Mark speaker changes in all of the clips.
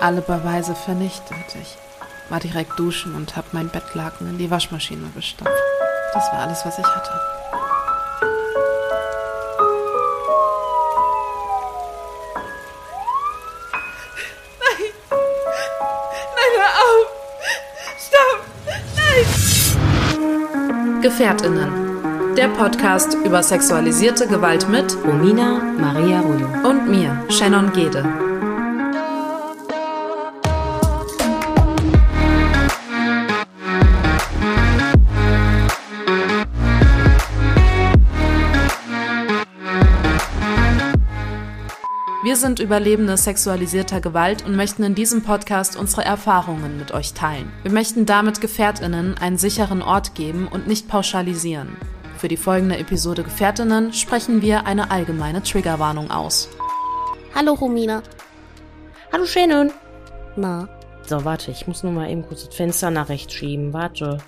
Speaker 1: alle Beweise vernichtet. Ich war direkt duschen und habe mein Bettlaken in die Waschmaschine gestopft. Das war alles, was ich hatte. Nein! Nein, hör auf! Stopp! Nein!
Speaker 2: Gefährtinnen. Der Podcast über sexualisierte Gewalt mit
Speaker 3: Romina Maria Rullo.
Speaker 2: und mir, Shannon Gede. Sind Überlebende sexualisierter Gewalt und möchten in diesem Podcast unsere Erfahrungen mit euch teilen. Wir möchten damit Gefährtinnen einen sicheren Ort geben und nicht pauschalisieren. Für die folgende Episode Gefährtinnen sprechen wir eine allgemeine Triggerwarnung aus.
Speaker 4: Hallo Romina.
Speaker 3: Hallo Shannon.
Speaker 4: Na,
Speaker 3: So, warte, ich muss nur mal eben kurz das Fenster nach rechts schieben. Warte.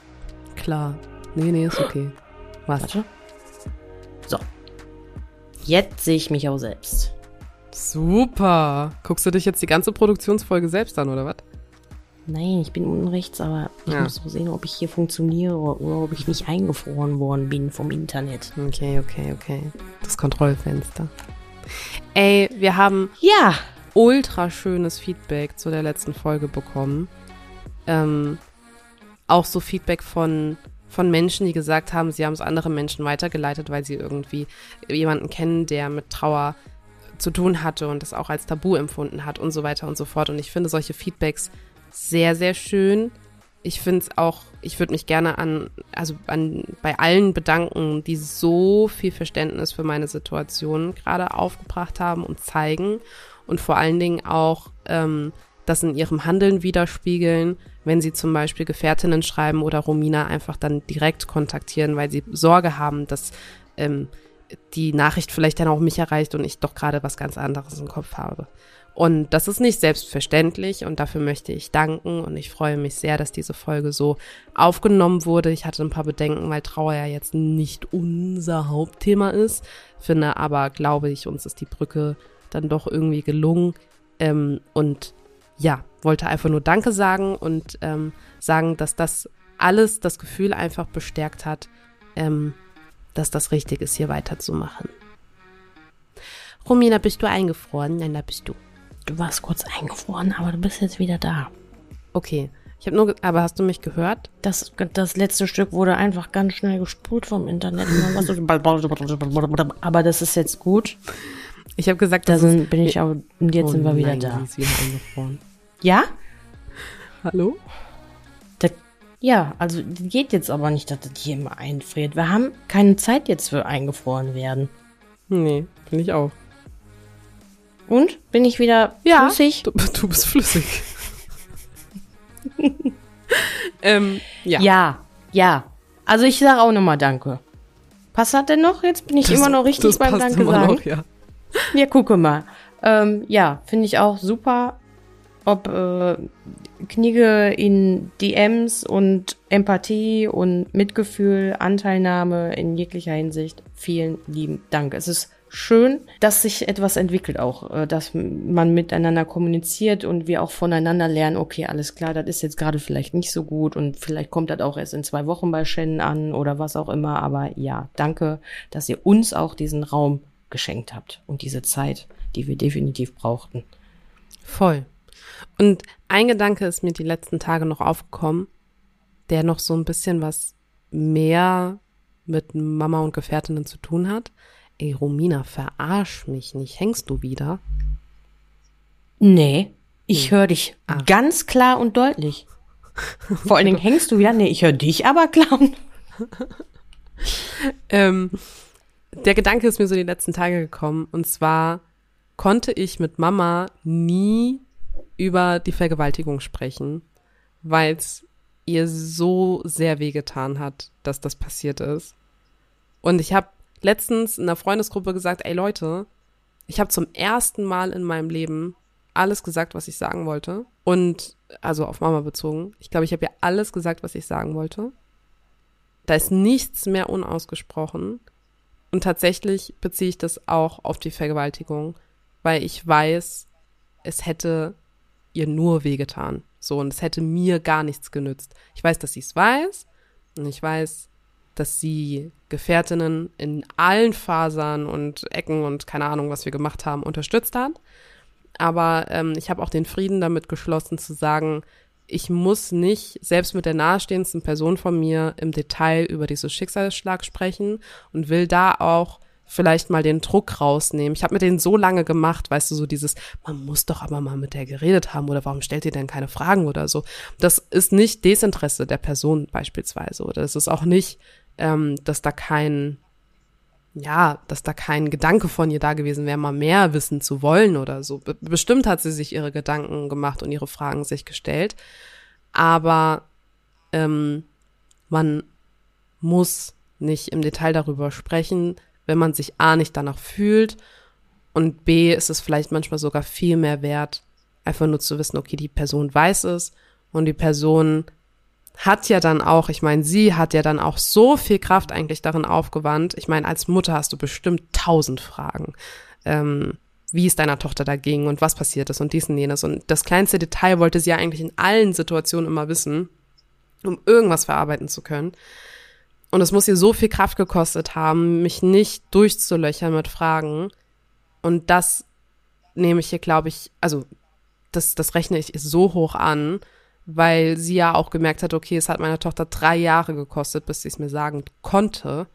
Speaker 5: Klar. Nee, nee, ist okay. Was?
Speaker 3: Warte. So. Jetzt sehe ich mich auch selbst.
Speaker 5: Super. Guckst du dich jetzt die ganze Produktionsfolge selbst an, oder was?
Speaker 3: Nein, ich bin unten rechts, aber ich
Speaker 5: Ja.
Speaker 3: muss so sehen, ob ich hier funktioniere oder ob ich nicht eingefroren worden bin vom Internet.
Speaker 5: Okay, okay, okay. Das Kontrollfenster. Ey, wir haben
Speaker 3: Ja,
Speaker 5: ultra schönes Feedback zu der letzten Folge bekommen. Ähm, auch so Feedback von, von Menschen, die gesagt haben, sie haben es andere Menschen weitergeleitet, weil sie irgendwie jemanden kennen, der mit Trauer zu tun hatte und das auch als Tabu empfunden hat und so weiter und so fort. Und ich finde solche Feedbacks sehr, sehr schön. Ich finde es auch, ich würde mich gerne an, also an, bei allen bedanken, die so viel Verständnis für meine Situation gerade aufgebracht haben und zeigen und vor allen Dingen auch ähm, das in ihrem Handeln widerspiegeln, wenn sie zum Beispiel Gefährtinnen schreiben oder Romina einfach dann direkt kontaktieren, weil sie Sorge haben, dass ähm, die Nachricht vielleicht dann auch mich erreicht und ich doch gerade was ganz anderes im Kopf habe. Und das ist nicht selbstverständlich und dafür möchte ich danken und ich freue mich sehr, dass diese Folge so aufgenommen wurde. Ich hatte ein paar Bedenken, weil Trauer ja jetzt nicht unser Hauptthema ist, finde aber, glaube ich, uns ist die Brücke dann doch irgendwie gelungen ähm, und ja, wollte einfach nur Danke sagen und ähm, sagen, dass das alles das Gefühl einfach bestärkt hat, ähm, dass das richtig ist, hier weiterzumachen. Romina, bist du eingefroren? Nein, da bist du.
Speaker 3: du warst kurz eingefroren, aber du bist jetzt wieder da.
Speaker 5: Okay. Ich habe nur, aber hast du mich gehört?
Speaker 3: Das, das letzte Stück wurde einfach ganz schnell gespult vom Internet. Aber das ist jetzt gut.
Speaker 5: Ich habe gesagt,
Speaker 3: Da sind, bin ich auch, und jetzt
Speaker 5: Oh
Speaker 3: sind wir wieder
Speaker 5: nein,
Speaker 3: da.
Speaker 5: Wieder.
Speaker 3: Ja?
Speaker 5: Hallo?
Speaker 3: Ja, also geht jetzt aber nicht, dass das hier immer einfriert. Wir haben keine Zeit jetzt für eingefroren werden.
Speaker 5: Nee, finde ich auch.
Speaker 3: Und? Bin ich wieder
Speaker 5: Ja.
Speaker 3: flüssig?
Speaker 5: Du, du bist flüssig. ähm, ja.
Speaker 3: Ja, ja. Also ich sage auch nochmal Danke. Passt das denn noch? Jetzt bin ich
Speaker 5: Das-
Speaker 3: immer noch richtig beim Danke sagen.
Speaker 5: Noch, ja.
Speaker 3: Ja, gucke mal. Ähm, ja, finde ich auch super. Ob äh, Knigge in DMs und Empathie und Mitgefühl, Anteilnahme in jeglicher Hinsicht. Vielen lieben Dank. Es ist schön, dass sich etwas entwickelt auch, äh, dass man miteinander kommuniziert und wir auch voneinander lernen, okay, alles klar, das ist jetzt gerade vielleicht nicht so gut und vielleicht kommt das auch erst in zwei Wochen bei Shannon an oder was auch immer. Aber ja, danke, dass ihr uns auch diesen Raum geschenkt habt und diese Zeit, die wir definitiv brauchten.
Speaker 5: Voll. Und ein Gedanke ist mir die letzten Tage noch aufgekommen, der noch so ein bisschen was mehr mit Mama und Gefährtinnen zu tun hat. Ey, Romina, verarsch mich nicht. Hängst du wieder?
Speaker 3: Nee, ich höre dich
Speaker 5: Ah.
Speaker 3: ganz klar und deutlich. Vor allen Dingen hängst du wieder. Nee, ich höre dich aber klar.
Speaker 5: Ähm, der Gedanke ist mir so die letzten Tage gekommen. Und zwar konnte ich mit Mama nie über die Vergewaltigung sprechen, weil es ihr so sehr wehgetan hat, dass das passiert ist. Und ich habe letztens in einer Freundesgruppe gesagt, ey Leute, ich habe zum ersten Mal in meinem Leben alles gesagt, was ich sagen wollte. Und also auf Mama bezogen. Ich glaube, ich habe ja alles gesagt, was ich sagen wollte. Da ist nichts mehr unausgesprochen. Und tatsächlich beziehe ich das auch auf die Vergewaltigung, weil ich weiß, es hätte ihr nur wehgetan. So, und es hätte mir gar nichts genützt. Ich weiß, dass sie es weiß. Und ich weiß, dass sie Gefährtinnen in allen Fasern und Ecken und keine Ahnung, was wir gemacht haben, unterstützt hat. Aber ähm, ich habe auch den Frieden damit geschlossen zu sagen, ich muss nicht selbst mit der nahestehendsten Person von mir im Detail über diesen Schicksalsschlag sprechen und will da auch vielleicht mal den Druck rausnehmen. Ich habe mit denen so lange gemacht, weißt du, so dieses, man muss doch aber mal mit der geredet haben oder warum stellt ihr denn keine Fragen oder so. Das ist nicht Desinteresse der Person beispielsweise oder es ist auch nicht, ähm, dass da kein, ja, dass da kein Gedanke von ihr da gewesen wäre, mal mehr wissen zu wollen oder so. Be bestimmt hat sie sich ihre Gedanken gemacht und ihre Fragen sich gestellt, aber ähm, man muss nicht im Detail darüber sprechen, wenn man sich A nicht danach fühlt und B ist es vielleicht manchmal sogar viel mehr wert, einfach nur zu wissen, okay, die Person weiß es und die Person hat ja dann auch, ich meine, sie hat ja dann auch so viel Kraft eigentlich darin aufgewandt. Ich meine, als Mutter hast du bestimmt tausend Fragen. Ähm, wie es deiner Tochter da ging und was passiert ist und dies und jenes. Und das kleinste Detail wollte sie ja eigentlich in allen Situationen immer wissen, um irgendwas verarbeiten zu können. Und es muss ihr so viel Kraft gekostet haben, mich nicht durchzulöchern mit Fragen. Und das nehme ich hier, glaube ich, also das, das rechne ich so hoch an, weil sie ja auch gemerkt hat, okay, es hat meiner Tochter drei Jahre gekostet, bis sie es mir sagen konnte.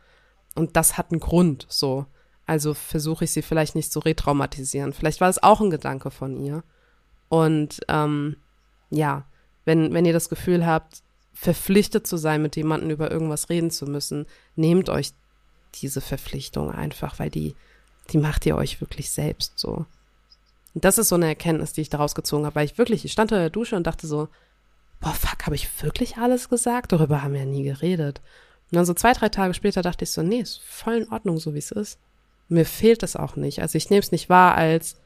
Speaker 5: Und das hat einen Grund, so. Also versuche ich sie vielleicht nicht zu retraumatisieren. Vielleicht war es auch ein Gedanke von ihr. Und ähm, ja, wenn, wenn ihr das Gefühl habt, verpflichtet zu sein, mit jemandem über irgendwas reden zu müssen, nehmt euch diese Verpflichtung einfach, weil die, die macht ihr euch wirklich selbst so. Und das ist so eine Erkenntnis, die ich daraus gezogen habe, weil ich wirklich, ich stand in der Dusche und dachte so, boah, fuck, habe ich wirklich alles gesagt? Darüber haben wir ja nie geredet. Und dann so zwei, drei Tage später dachte ich so, nee, ist voll in Ordnung, so wie es ist. Mir fehlt es auch nicht. Also ich nehme es nicht wahr als,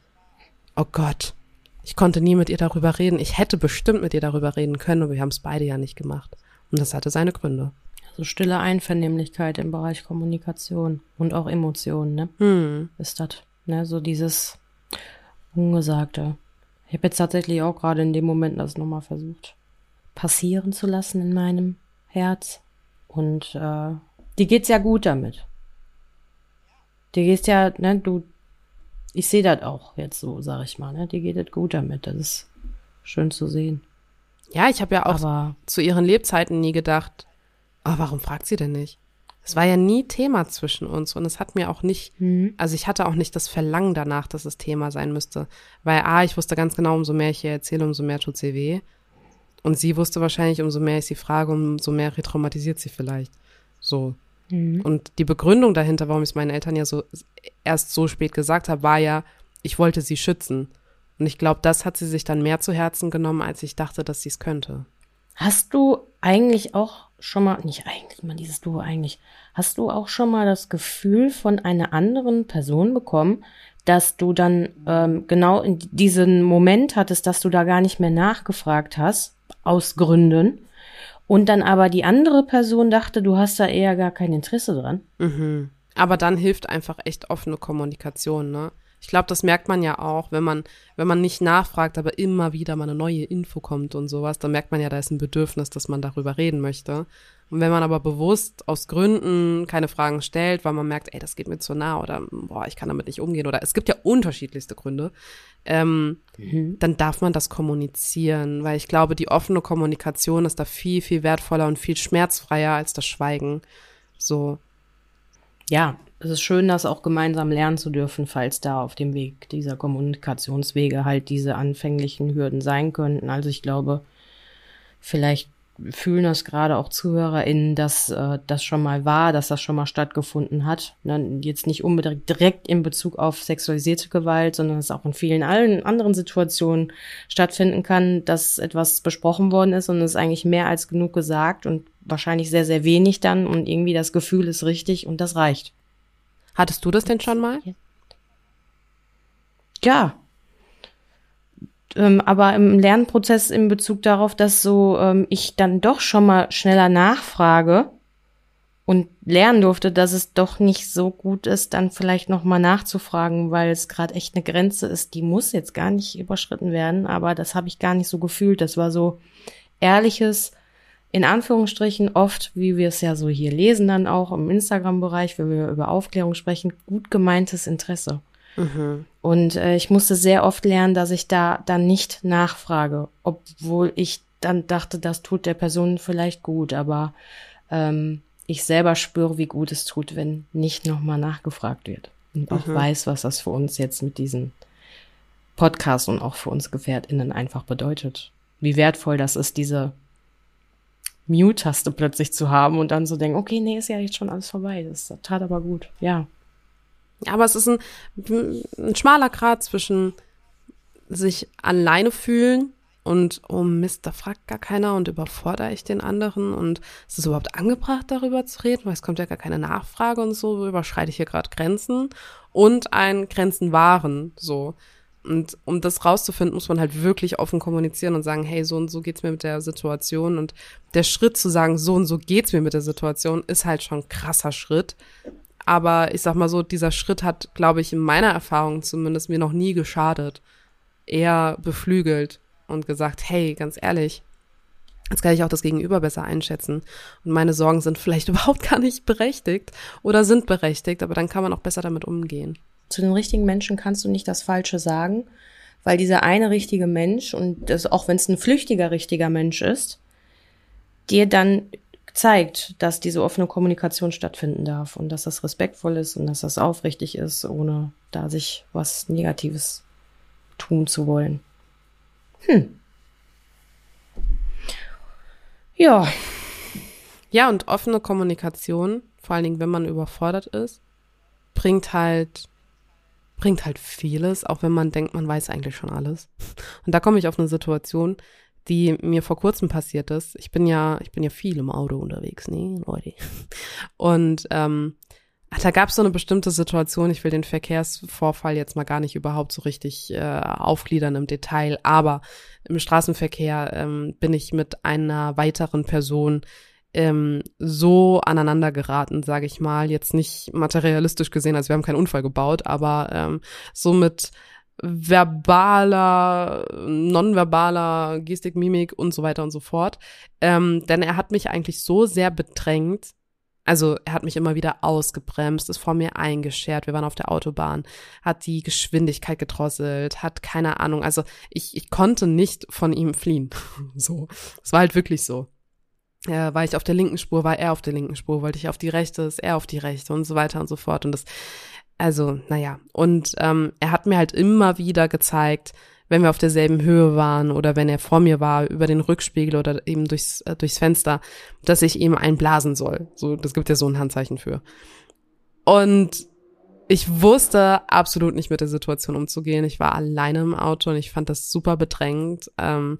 Speaker 5: oh Gott, ich konnte nie mit ihr darüber reden. Ich hätte bestimmt mit ihr darüber reden können, aber wir haben es beide ja nicht gemacht. Und das hatte seine Gründe.
Speaker 3: Also stille Einvernehmlichkeit im Bereich Kommunikation und auch Emotionen, ne?
Speaker 5: Hm.
Speaker 3: Ist das, ne? So dieses Ungesagte. Ich habe jetzt tatsächlich auch gerade in dem Moment das nochmal versucht passieren zu lassen in meinem Herz. Und äh, die geht's ja gut damit. Die geht's ja, ne, du, ich sehe das auch jetzt so, sag ich mal, ne? Die geht es gut damit. Das ist schön zu sehen.
Speaker 5: Ja, ich habe ja auch
Speaker 3: Aber
Speaker 5: zu ihren Lebzeiten nie gedacht, oh, warum fragt sie denn nicht? Es war ja nie Thema zwischen uns und es hat mir auch nicht,
Speaker 3: Mhm.
Speaker 5: also ich hatte auch nicht das Verlangen danach, dass es Thema sein müsste. Weil A, ich wusste ganz genau, umso mehr ich ihr erzähle, umso mehr tut sie weh. Und sie wusste wahrscheinlich, umso mehr ich sie frage, umso mehr retraumatisiert sie vielleicht. So.
Speaker 3: Mhm.
Speaker 5: Und die Begründung dahinter, warum ich es meinen Eltern ja so erst so spät gesagt habe, war ja, ich wollte sie schützen. Und ich glaube, das hat sie sich dann mehr zu Herzen genommen, als ich dachte, dass sie es könnte.
Speaker 3: Hast du eigentlich auch schon mal, nicht eigentlich, mal dieses Du eigentlich, hast du auch schon mal das Gefühl von einer anderen Person bekommen, dass du dann ähm, genau in diesen Moment hattest, dass du da gar nicht mehr nachgefragt hast, aus Gründen, und dann aber die andere Person dachte, du hast da eher gar kein Interesse dran?
Speaker 5: Mhm. Aber dann hilft einfach echt offene Kommunikation, ne? Ich glaube, das merkt man ja auch, wenn man, wenn man nicht nachfragt, aber immer wieder mal eine neue Info kommt und sowas, dann merkt man ja, da ist ein Bedürfnis, dass man darüber reden möchte. Und wenn man aber bewusst aus Gründen keine Fragen stellt, weil man merkt, ey, das geht mir zu nah oder boah, ich kann damit nicht umgehen oder es gibt ja unterschiedlichste Gründe, ähm, dann darf man das kommunizieren, weil ich glaube, die offene Kommunikation ist da viel, viel wertvoller und viel schmerzfreier als das Schweigen. So,
Speaker 3: Ja, es ist schön, das auch gemeinsam lernen zu dürfen, falls da auf dem Weg dieser Kommunikationswege halt diese anfänglichen Hürden sein könnten. Also ich glaube, vielleicht fühlen das gerade auch ZuhörerInnen, dass äh, das schon mal war, dass das schon mal stattgefunden hat. Ne? Jetzt nicht unbedingt direkt in Bezug auf sexualisierte Gewalt, sondern es auch in vielen allen anderen Situationen stattfinden kann, dass etwas besprochen worden ist und es ist eigentlich mehr als genug gesagt und wahrscheinlich sehr, sehr wenig dann und irgendwie das Gefühl ist richtig und das reicht.
Speaker 5: Hattest du das denn schon mal?
Speaker 3: Ja, ähm, aber im Lernprozess in Bezug darauf, dass so ähm, ich dann doch schon mal schneller nachfrage und lernen durfte, dass es doch nicht so gut ist, dann vielleicht noch mal nachzufragen, weil es gerade echt eine Grenze ist, die muss jetzt gar nicht überschritten werden, aber das habe ich gar nicht so gefühlt. Das war so ehrliches, in Anführungsstrichen oft, wie wir es ja so hier lesen, dann auch im Instagram-Bereich, wenn wir über Aufklärung sprechen, gut gemeintes Interesse. Mhm. Und äh, ich musste sehr oft lernen, dass ich da dann nicht nachfrage, obwohl ich dann dachte, das tut der Person vielleicht gut, aber ähm, ich selber spüre, wie gut es tut, wenn nicht nochmal nachgefragt wird. Und auch mhm. weiß, was das für uns jetzt mit diesem Podcast und auch für uns GefährtInnen einfach bedeutet. Wie wertvoll das ist, diese Mute-Taste plötzlich zu haben und dann so denken, okay, nee, ist ja jetzt schon alles vorbei. Das tat aber gut. Ja,
Speaker 5: aber es ist ein, ein schmaler Grad zwischen sich alleine fühlen und oh Mist, da fragt gar keiner und überfordere ich den anderen und ist es überhaupt angebracht, darüber zu reden, weil es kommt ja gar keine Nachfrage und so, überschreite ich hier gerade Grenzen und ein Grenzen wahren, so. Und um das rauszufinden, muss man halt wirklich offen kommunizieren und sagen, hey, so und so geht's mir mit der Situation. Und der Schritt zu sagen, so und so geht's mir mit der Situation, ist halt schon ein krasser Schritt. Aber ich sag mal so, dieser Schritt hat, glaube ich, in meiner Erfahrung zumindest mir noch nie geschadet. Eher beflügelt und gesagt, hey, ganz ehrlich, jetzt kann ich auch das Gegenüber besser einschätzen. Und meine Sorgen sind vielleicht überhaupt gar nicht berechtigt oder sind berechtigt, aber dann kann man auch besser damit umgehen.
Speaker 3: Zu den richtigen Menschen kannst du nicht das Falsche sagen, weil dieser eine richtige Mensch, und das, auch wenn es ein flüchtiger richtiger Mensch ist, dir dann zeigt, dass diese offene Kommunikation stattfinden darf und dass das respektvoll ist und dass das aufrichtig ist, ohne da sich was Negatives tun zu wollen. Hm. Ja.
Speaker 5: Ja, und offene Kommunikation, vor allen Dingen, wenn man überfordert ist, bringt halt, bringt halt vieles, auch wenn man denkt, man weiß eigentlich schon alles. Und da komme ich auf eine Situation, die mir vor kurzem passiert ist. Ich bin ja, ich bin ja viel im Auto unterwegs, nee, Leute. Und ähm, da gab es so eine bestimmte Situation, ich will den Verkehrsvorfall jetzt mal gar nicht überhaupt so richtig äh, aufgliedern im Detail, aber im Straßenverkehr ähm, bin ich mit einer weiteren Person ähm, so aneinander geraten, sage ich mal, jetzt nicht materialistisch gesehen, also wir haben keinen Unfall gebaut, aber ähm, so mit verbaler, nonverbaler Gestik, Mimik und so weiter und so fort. Ähm, denn er hat mich eigentlich so sehr bedrängt, also er hat mich immer wieder ausgebremst, ist vor mir eingeschert, wir waren auf der Autobahn, hat die Geschwindigkeit gedrosselt, hat keine Ahnung, also ich, ich konnte nicht von ihm fliehen. so, es war halt wirklich so. Ja, war ich auf der linken Spur, war er auf der linken Spur, wollte ich auf die rechte, ist er auf die rechte und so weiter und so fort. Und das also, naja. Und ähm, er hat mir halt immer wieder gezeigt, wenn wir auf derselben Höhe waren oder wenn er vor mir war, über den Rückspiegel oder eben durchs, äh, durchs Fenster, dass ich ihm einblasen soll. So, das gibt ja so ein Handzeichen für. Und ich wusste absolut nicht mit der Situation umzugehen. Ich war alleine im Auto und ich fand das super bedrängt. Ähm,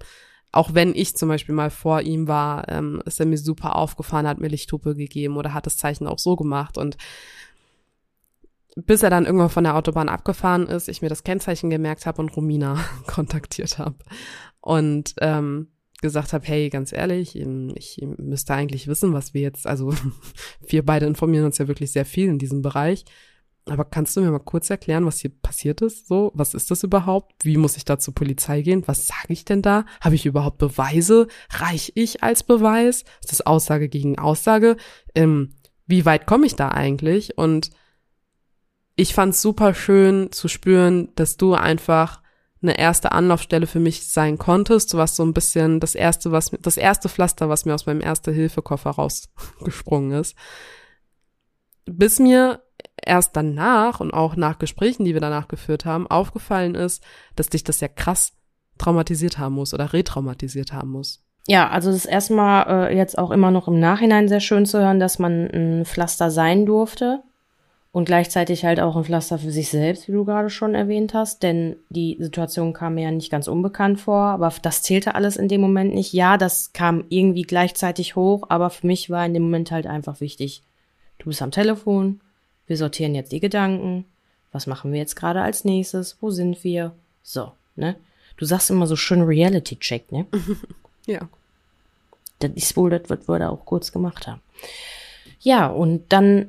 Speaker 5: auch wenn ich zum Beispiel mal vor ihm war, ähm, ist er mir super aufgefahren, hat mir Lichthupe gegeben oder hat das Zeichen auch so gemacht. Und bis er dann irgendwann von der Autobahn abgefahren ist, ich mir das Kennzeichen gemerkt habe und Romina kontaktiert habe und ähm, gesagt habe, hey, ganz ehrlich, ich müsste eigentlich wissen, was wir jetzt, also wir beide informieren uns ja wirklich sehr viel in diesem Bereich. Aber kannst du mir mal kurz erklären, was hier passiert ist? So, was ist das überhaupt? Wie muss ich da zur Polizei gehen? Was sage ich denn da? Habe ich überhaupt Beweise? Reich ich als Beweis? Ist das Aussage gegen Aussage? Ähm, wie weit komme ich da eigentlich? Und ich fand's super schön zu spüren, dass du einfach eine erste Anlaufstelle für mich sein konntest. Du warst so ein bisschen das erste, was das erste Pflaster, was mir aus meinem Erste-Hilfe-Koffer rausgesprungen ist. Bis mir erst danach und auch nach Gesprächen, die wir danach geführt haben, aufgefallen ist, dass dich das ja krass traumatisiert haben muss oder retraumatisiert haben muss.
Speaker 3: Ja, also das ist erstmal äh, jetzt auch immer noch im Nachhinein sehr schön zu hören, dass man ein Pflaster sein durfte und gleichzeitig halt auch ein Pflaster für sich selbst, wie du gerade schon erwähnt hast, denn die Situation kam mir ja nicht ganz unbekannt vor, aber das zählte alles in dem Moment nicht. Ja, das kam irgendwie gleichzeitig hoch, aber für mich war in dem Moment halt einfach wichtig. Du bist am Telefon, wir sortieren jetzt die Gedanken, was machen wir jetzt gerade als nächstes, wo sind wir? So, ne? Du sagst immer so schön Reality-Check, ne?
Speaker 5: Ja.
Speaker 3: Das ist wohl das, was wir da auch kurz gemacht haben. Ja, und dann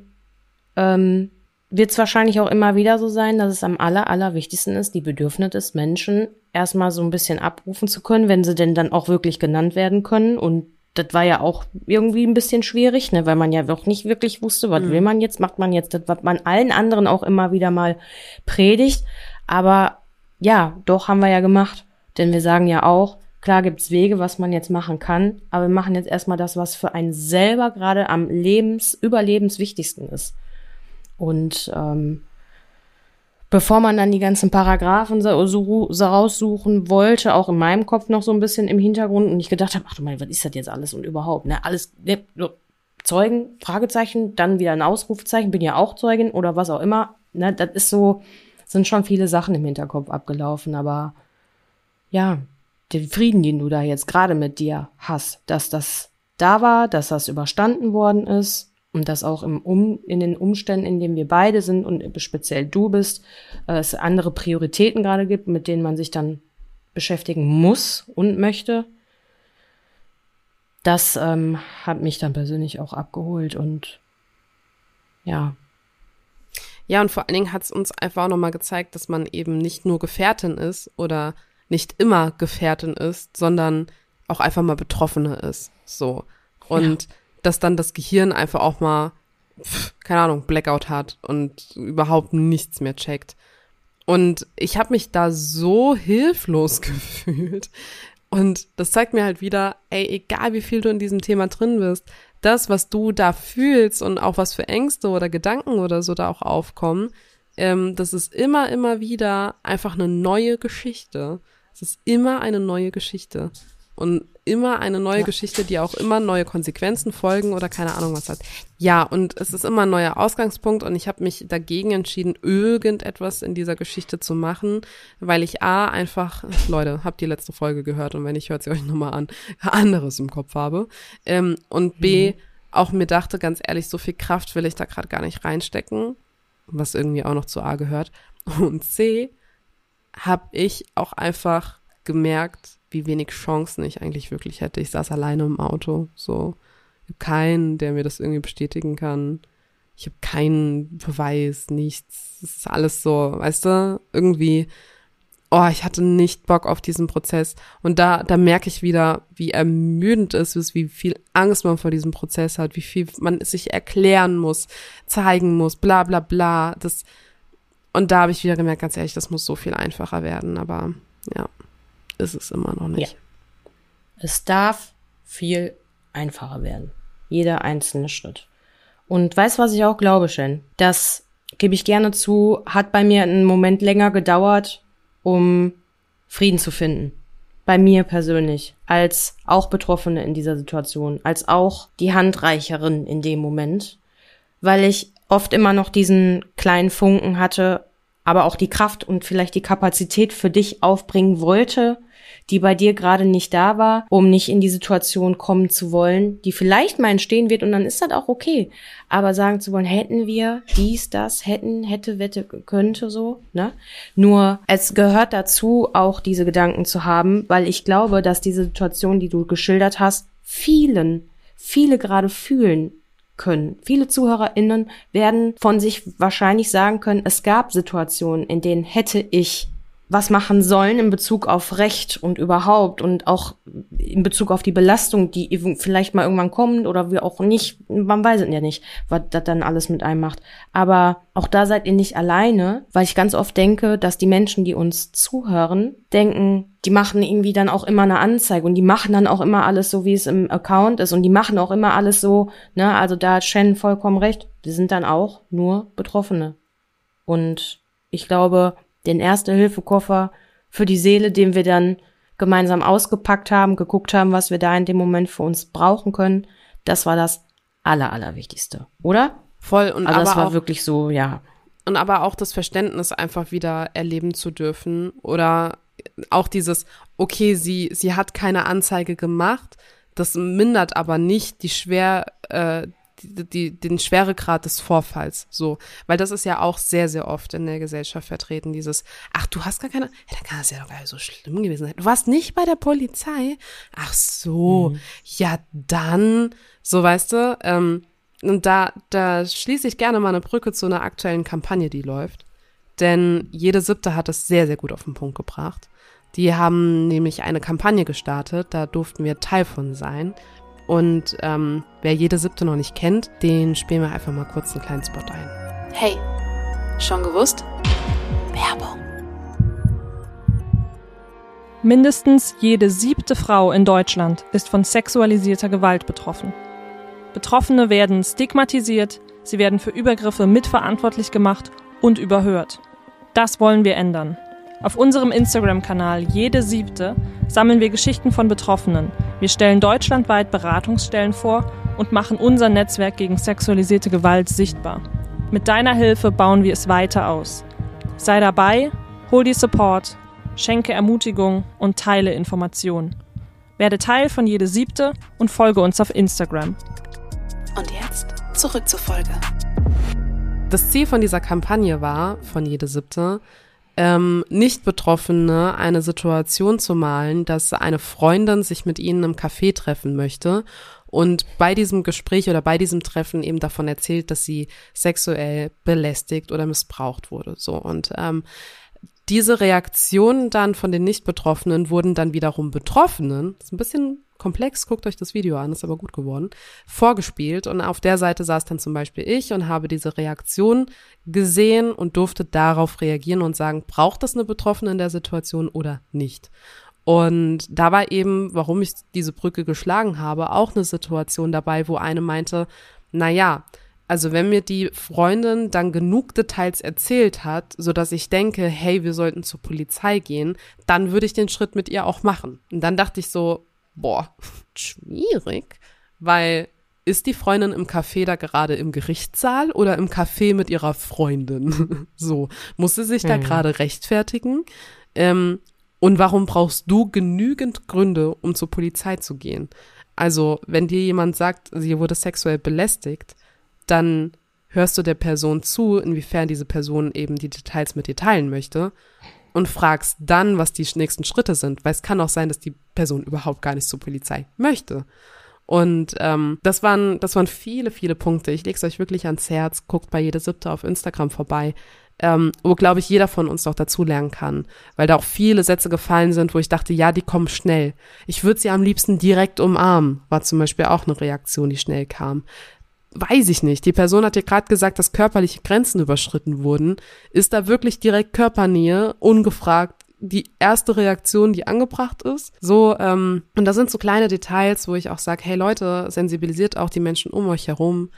Speaker 3: ähm, wird es wahrscheinlich auch immer wieder so sein, dass es am aller, allerwichtigsten ist, die Bedürfnisse des Menschen erstmal so ein bisschen abrufen zu können, wenn sie denn dann auch wirklich genannt werden können. Und das war ja auch irgendwie ein bisschen schwierig, ne, weil man ja auch nicht wirklich wusste, was mhm. will man jetzt, macht man jetzt das, was man allen anderen auch immer wieder mal predigt. Aber ja, doch haben wir ja gemacht. Denn wir sagen ja auch, Klar gibt's Wege, was man jetzt machen kann, aber wir machen jetzt erstmal das, was für einen selber gerade am Lebens, überlebenswichtigsten ist. Und ähm, bevor man dann die ganzen Paragraphen so, so, so raussuchen wollte, auch in meinem Kopf noch so ein bisschen im Hintergrund und ich gedacht habe, ach du mein, was ist das jetzt alles und überhaupt, ne? Alles, ne, Zeugen, Fragezeichen, dann wieder ein Ausrufezeichen, bin ja auch Zeugin oder was auch immer. Ne, das ist so, sind schon viele Sachen im Hinterkopf abgelaufen, aber ja, den Frieden, den du da jetzt gerade mit dir hast, dass das da war, dass das überstanden worden ist und dass auch im um, in den Umständen, in denen wir beide sind und speziell du bist, äh, es andere Prioritäten gerade gibt, mit denen man sich dann beschäftigen muss und möchte. Das ähm, hat mich dann persönlich auch abgeholt und ja.
Speaker 5: Ja, und vor allen Dingen hat es uns einfach auch nochmal gezeigt, dass man eben nicht nur Gefährtin ist oder nicht immer Gefährtin ist, sondern auch einfach mal Betroffene ist. So. Und ja. Dass dann das Gehirn einfach auch mal, pf, keine Ahnung, Blackout hat und überhaupt nichts mehr checkt. Und ich habe mich da so hilflos gefühlt. Und das zeigt mir halt wieder, ey, egal wie viel du in diesem Thema drin bist, das, was du da fühlst und auch was für Ängste oder Gedanken oder so da auch aufkommen, ähm, das ist immer, immer wieder einfach eine neue Geschichte. Es ist immer eine neue Geschichte. Und immer eine neue ja. Geschichte, die auch immer neue Konsequenzen folgen oder keine Ahnung was hat. Ja, und es ist immer ein neuer Ausgangspunkt und ich habe mich dagegen entschieden, irgendetwas in dieser Geschichte zu machen, weil ich A einfach, Leute, habt die letzte Folge gehört und wenn nicht, hört sie euch nochmal an, anderes im Kopf habe. Ähm, und B, mhm. auch mir dachte, ganz ehrlich, so viel Kraft will ich da gerade gar nicht reinstecken, was irgendwie auch noch zu A gehört. Und C, habe ich auch einfach gemerkt, wie wenig Chancen ich eigentlich wirklich hätte. Ich saß alleine im Auto, so. Ich habe keinen, der mir das irgendwie bestätigen kann. Ich habe keinen Beweis, nichts. Es ist alles so, weißt du, irgendwie, oh, ich hatte nicht Bock auf diesen Prozess. Und da, da merke ich wieder, wie ermüdend es ist, wie viel Angst man vor diesem Prozess hat, wie viel man sich erklären muss, zeigen muss, bla bla bla. Das, und da habe ich wieder gemerkt, ganz ehrlich, das muss so viel einfacher werden, aber ja, ist es immer noch nicht. Ja.
Speaker 3: Es darf viel einfacher werden. Jeder einzelne Schritt. Und weißt was ich auch glaube, Shen? Das gebe ich gerne zu, hat bei mir einen Moment länger gedauert, um Frieden zu finden. Bei mir persönlich, als auch Betroffene in dieser Situation, als auch die Handreicherin in dem Moment, weil ich oft immer noch diesen kleinen Funken hatte, aber auch die Kraft und vielleicht die Kapazität für dich aufbringen wollte, die bei dir gerade nicht da war, um nicht in die Situation kommen zu wollen, die vielleicht mal entstehen wird und dann ist das auch okay. Aber sagen zu wollen, hätten wir dies, das, hätten, hätte, wette, könnte so, ne? Nur es gehört dazu, auch diese Gedanken zu haben, weil ich glaube, dass diese Situation, die du geschildert hast, vielen, viele gerade fühlen können. Viele ZuhörerInnen werden von sich wahrscheinlich sagen können, es gab Situationen, in denen hätte ich was machen sollen in Bezug auf Recht und überhaupt und auch in Bezug auf die Belastung, die vielleicht mal irgendwann kommt oder wir auch nicht, man weiß es ja nicht, was das dann alles mit einem macht. Aber auch da seid ihr nicht alleine, weil ich ganz oft denke, dass die Menschen, die uns zuhören, denken, die machen irgendwie dann auch immer eine Anzeige und die machen dann auch immer alles so, wie es im Account ist und die machen auch immer alles so, ne, also da hat Shen vollkommen recht, die sind dann auch nur Betroffene. Und ich glaube, den Erste-Hilfe-Koffer für die Seele, den wir dann gemeinsam ausgepackt haben, geguckt haben, was wir da in dem Moment für uns brauchen können. Das war das Aller, Allerwichtigste, oder?
Speaker 5: Voll und
Speaker 3: Also
Speaker 5: aber
Speaker 3: das war
Speaker 5: auch,
Speaker 3: wirklich so, ja.
Speaker 5: und aber auch das Verständnis einfach wieder erleben zu dürfen oder auch dieses okay sie sie hat keine Anzeige gemacht das mindert aber nicht die schwer äh, die, die, den Schweregrad des Vorfalls, so, weil das ist ja auch sehr, sehr oft in der Gesellschaft vertreten, dieses, ach, du hast gar keine, ja, dann kann das ja doch gar nicht so schlimm gewesen sein. Du warst nicht bei der Polizei? Ach so, ja, dann, so, weißt du, ähm, und da, da schließe ich gerne mal eine Brücke zu einer aktuellen Kampagne, die läuft. Denn jede siebte hat es sehr, sehr gut auf den Punkt gebracht. Die haben nämlich eine Kampagne gestartet, da durften wir Teil von sein. Und ähm, wer jede siebte noch nicht kennt, den spielen wir einfach mal kurz einen kleinen Spot ein.
Speaker 2: Hey, schon gewusst? Werbung.
Speaker 6: Mindestens jede siebte Frau in Deutschland ist von sexualisierter Gewalt betroffen. Betroffene werden stigmatisiert, sie werden für Übergriffe mitverantwortlich gemacht und überhört. Das wollen wir ändern. Auf unserem Instagram-Kanal Jede Siebte sammeln wir Geschichten von Betroffenen. Wir stellen deutschlandweit Beratungsstellen vor und machen unser Netzwerk gegen sexualisierte Gewalt sichtbar. Mit deiner Hilfe bauen wir es weiter aus. Sei dabei, hol dir Support, schenke Ermutigung und teile Informationen. Werde Teil von Jede Siebte und folge uns auf Instagram.
Speaker 2: Und jetzt zurück zur Folge.
Speaker 5: Das Ziel von dieser Kampagne war, von jede siebte, ähm, Nicht-Betroffene eine Situation zu malen, dass eine Freundin sich mit ihnen im Café treffen möchte und bei diesem Gespräch oder bei diesem Treffen eben davon erzählt, dass sie sexuell belästigt oder missbraucht wurde. So und ähm, diese Reaktionen dann von den Nicht-Betroffenen wurden dann wiederum Betroffenen, ist ein bisschen komplex, guckt euch das Video an, ist aber gut geworden, vorgespielt und auf der Seite saß dann zum Beispiel ich und habe diese Reaktion gesehen und durfte darauf reagieren und sagen, braucht das eine Betroffene in der Situation oder nicht? Und da war eben, warum ich diese Brücke geschlagen habe, auch eine Situation dabei, wo eine meinte, na ja, also wenn mir die Freundin dann genug Details erzählt hat, so dass ich denke, hey, wir sollten zur Polizei gehen, dann würde ich den Schritt mit ihr auch machen. Und dann dachte ich so, boah, schwierig, weil ist die Freundin im Café da gerade im Gerichtssaal oder im Café mit ihrer Freundin? so, muss sie sich da
Speaker 3: Mhm.
Speaker 5: gerade rechtfertigen? Ähm, und warum brauchst du genügend Gründe, um zur Polizei zu gehen? Also, wenn dir jemand sagt, sie wurde sexuell belästigt, dann hörst du der Person zu, inwiefern diese Person eben die Details mit dir teilen möchte und fragst dann, was die nächsten Schritte sind, weil es kann auch sein, dass die Person überhaupt gar nicht zur Polizei möchte. Und ähm, das waren das waren viele viele Punkte. Ich lege es euch wirklich ans Herz. Guckt bei jede siebte auf Instagram vorbei, ähm, wo glaube ich jeder von uns noch dazu lernen kann, weil da auch viele Sätze gefallen sind, wo ich dachte, ja, die kommen schnell. Ich würde sie am liebsten direkt umarmen, war zum Beispiel auch eine Reaktion, die schnell kam weiß ich nicht. Die Person hat dir gerade gesagt, dass körperliche Grenzen überschritten wurden. Ist da wirklich direkt Körpernähe, ungefragt, die erste Reaktion, die angebracht ist? So, ähm, und da sind so kleine Details, wo ich auch sage, hey Leute, sensibilisiert auch die Menschen um euch herum,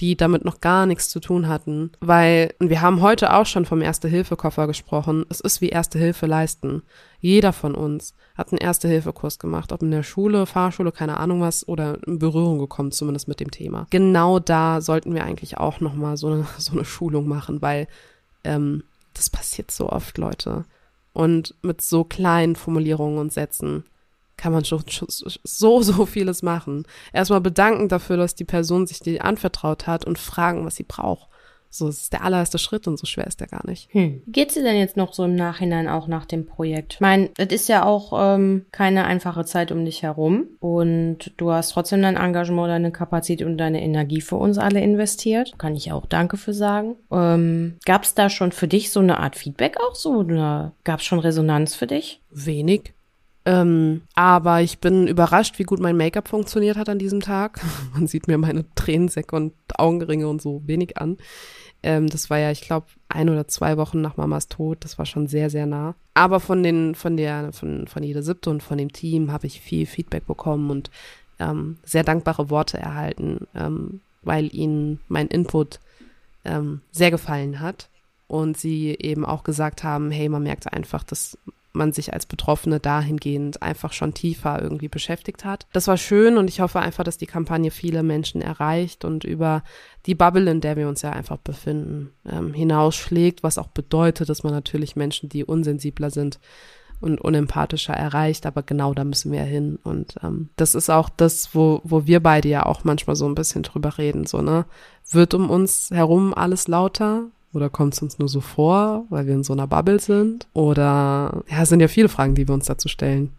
Speaker 5: die damit noch gar nichts zu tun hatten. Weil, und wir haben heute auch schon vom Erste-Hilfe-Koffer gesprochen, es ist wie Erste Hilfe leisten. Jeder von uns hat einen Erste-Hilfe-Kurs gemacht, ob in der Schule, Fahrschule, keine Ahnung was, oder in Berührung gekommen, zumindest mit dem Thema. Genau da sollten wir eigentlich auch nochmal so eine, so eine Schulung machen, weil ähm, das passiert so oft, Leute. Und mit so kleinen Formulierungen und Sätzen kann man schon so, so vieles machen. Erstmal bedanken dafür, dass die Person sich dir anvertraut hat und fragen, was sie braucht. So, das ist der allererste Schritt und so schwer ist der gar nicht.
Speaker 3: Hm. Wie geht's dir denn jetzt noch so im Nachhinein auch nach dem Projekt? Ich meine, es ist ja auch ähm, keine einfache Zeit um dich herum und du hast trotzdem dein Engagement, deine Kapazität und deine Energie für uns alle investiert. Kann ich auch Danke für sagen. Ähm, gab's da schon für dich so eine Art Feedback auch so? Oder gab's schon Resonanz für dich?
Speaker 5: Wenig. Ähm, aber ich bin überrascht, wie gut mein Make-up funktioniert hat an diesem Tag. Man sieht mir meine Tränensäcke und Augenringe und so wenig an. Ähm, das war ja, ich glaube, ein oder zwei Wochen nach Mamas Tod. Das war schon sehr, sehr nah. Aber von den, von der, von, von jeder siebte und von dem Team habe ich viel Feedback bekommen und ähm, sehr dankbare Worte erhalten, ähm, weil ihnen mein Input ähm, sehr gefallen hat. Und sie eben auch gesagt haben, hey, man merkt einfach, dass man sich als Betroffene dahingehend einfach schon tiefer irgendwie beschäftigt hat. Das war schön und ich hoffe einfach, dass die Kampagne viele Menschen erreicht und über die Bubble, in der wir uns ja einfach befinden, ähm, hinausschlägt, was auch bedeutet, dass man natürlich Menschen, die unsensibler sind, und unempathischer erreicht, aber genau da müssen wir hin. Und ähm, das ist auch das, wo, wo wir beide ja auch manchmal so ein bisschen drüber reden, so, ne? Wird um uns herum alles lauter? Oder kommt es uns nur so vor, weil wir in so einer Bubble sind? Oder ja, es sind ja viele Fragen, die wir uns dazu stellen.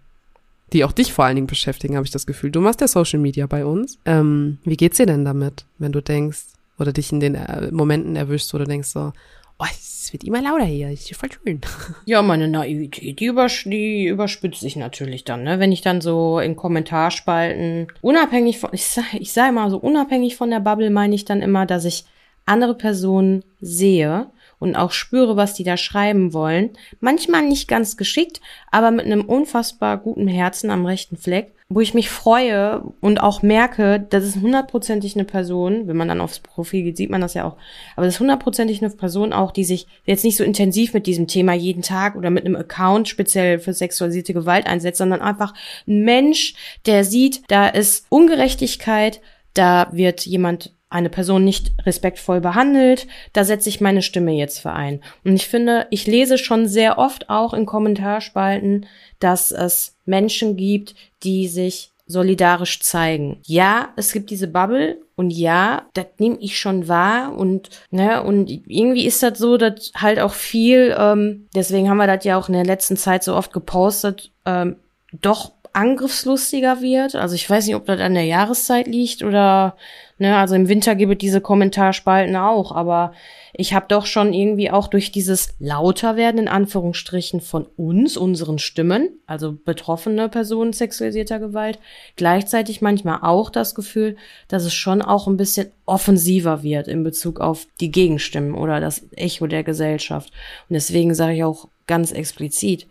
Speaker 5: Die auch dich vor allen Dingen beschäftigen, habe ich das Gefühl. Du machst ja Social Media bei uns. Ähm, wie geht's dir denn damit, wenn du denkst, oder dich in den äh, Momenten erwischst, wo du denkst so, oh, es wird immer lauter hier, ist hier voll schön.
Speaker 3: Ja, meine Naivität, die, übers die überspitzt sich natürlich dann, ne? Wenn ich dann so in Kommentarspalten, unabhängig von, ich sag, ich sag immer so, unabhängig von der Bubble meine ich dann immer, dass ich andere Personen sehe und auch spüre, was die da schreiben wollen. Manchmal nicht ganz geschickt, aber mit einem unfassbar guten Herzen am rechten Fleck, wo ich mich freue und auch merke, das ist hundertprozentig eine Person, wenn man dann aufs Profil geht, sieht man das ja auch, aber das ist hundertprozentig eine Person auch, die sich jetzt nicht so intensiv mit diesem Thema jeden Tag oder mit einem Account speziell für sexualisierte Gewalt einsetzt, sondern einfach ein Mensch, der sieht, da ist Ungerechtigkeit, da wird jemand eine Person nicht respektvoll behandelt, da setze ich meine Stimme jetzt für ein. Und ich finde, ich lese schon sehr oft auch in Kommentarspalten, dass es Menschen gibt, die sich solidarisch zeigen. Ja, es gibt diese Bubble und ja, das nehme ich schon wahr und ne und irgendwie ist das so, dass halt auch viel, ähm, deswegen haben wir das ja auch in der letzten Zeit so oft gepostet, ähm, doch angriffslustiger wird. Also ich weiß nicht, ob das an der Jahreszeit liegt oder Ne, also im Winter gibt es diese Kommentarspalten auch, aber ich habe doch schon irgendwie auch durch dieses lauter werden in Anführungsstrichen von uns, unseren Stimmen, also betroffene Personen sexualisierter Gewalt, gleichzeitig manchmal auch das Gefühl, dass es schon auch ein bisschen offensiver wird in Bezug auf die Gegenstimmen oder das Echo der Gesellschaft. Und deswegen sage ich auch ganz explizit,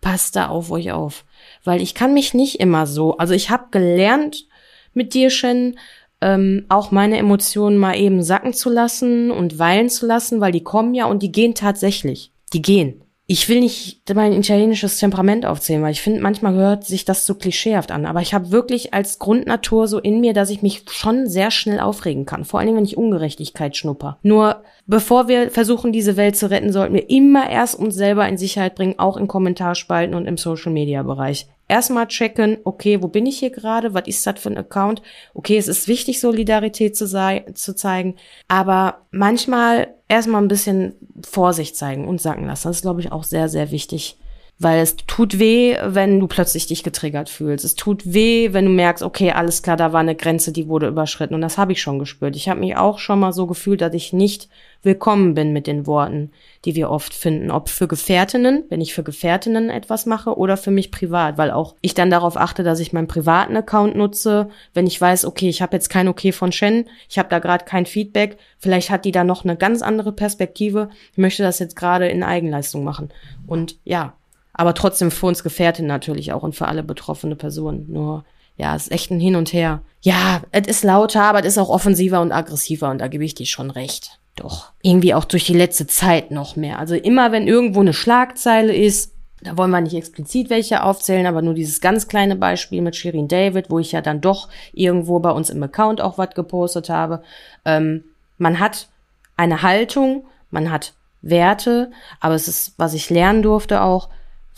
Speaker 3: passt da auf euch auf, weil ich kann mich nicht immer so, also ich habe gelernt mit dir, Shen, ähm, auch meine Emotionen mal eben sacken zu lassen und weilen zu lassen, weil die kommen ja und die gehen tatsächlich. Die gehen. Ich will nicht mein italienisches Temperament aufzählen, weil ich finde, manchmal gehört sich das so klischeehaft an. Aber ich habe wirklich als Grundnatur so in mir, dass ich mich schon sehr schnell aufregen kann. Vor allen Dingen, wenn ich Ungerechtigkeit schnupper. Nur bevor wir versuchen, diese Welt zu retten, sollten wir immer erst uns selber in Sicherheit bringen, auch in Kommentarspalten und im Social-Media-Bereich erstmal checken, okay, wo bin ich hier gerade? Was ist das für ein Account? Okay, es ist wichtig, Solidarität zu, sei, zu zeigen, aber manchmal erstmal ein bisschen Vorsicht zeigen und sacken lassen. Das ist, glaube ich, auch sehr, sehr wichtig. Weil es tut weh, wenn du plötzlich dich getriggert fühlst. Es tut weh, wenn du merkst, okay, alles klar, da war eine Grenze, die wurde überschritten. Und das habe ich schon gespürt. Ich habe mich auch schon mal so gefühlt, dass ich nicht willkommen bin mit den Worten, die wir oft finden. Ob für Gefährtinnen, wenn ich für Gefährtinnen etwas mache, oder für mich privat, weil auch ich dann darauf achte, dass ich meinen privaten Account nutze, wenn ich weiß, okay, ich habe jetzt kein Okay von Shen, ich habe da gerade kein Feedback, vielleicht hat die da noch eine ganz andere Perspektive, ich möchte das jetzt gerade in Eigenleistung machen. Und ja, aber trotzdem für uns Gefährtin natürlich auch und für alle betroffene Personen. Nur, ja, es ist echt ein Hin und Her. Ja, es ist lauter, aber es ist auch offensiver und aggressiver und da gebe ich dir schon recht. Doch, irgendwie auch durch die letzte Zeit noch mehr. Also immer, wenn irgendwo eine Schlagzeile ist, da wollen wir nicht explizit welche aufzählen, aber nur dieses ganz kleine Beispiel mit Shirin David, wo ich ja dann doch irgendwo bei uns im Account auch was gepostet habe. Ähm, man hat eine Haltung, man hat Werte, aber es ist, was ich lernen durfte auch,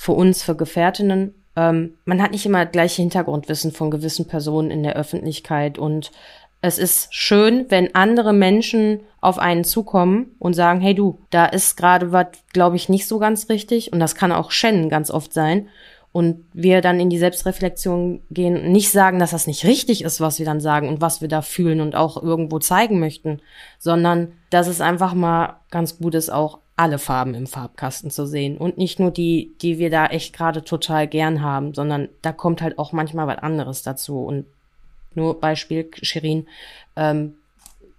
Speaker 3: für uns, für Gefährtinnen. Ähm, man hat nicht immer gleiche Hintergrundwissen von gewissen Personen in der Öffentlichkeit und es ist schön, wenn andere Menschen auf einen zukommen und sagen, hey du, da ist gerade was, glaube ich, nicht so ganz richtig. Und das kann auch Shen ganz oft sein. Und wir dann in die Selbstreflexion gehen nicht sagen, dass das nicht richtig ist, was wir dann sagen und was wir da fühlen und auch irgendwo zeigen möchten, sondern dass es einfach mal ganz gut ist, auch alle Farben im Farbkasten zu sehen und nicht nur die, die wir da echt gerade total gern haben, sondern da kommt halt auch manchmal was anderes dazu. Und nur Beispiel Shirin, ähm,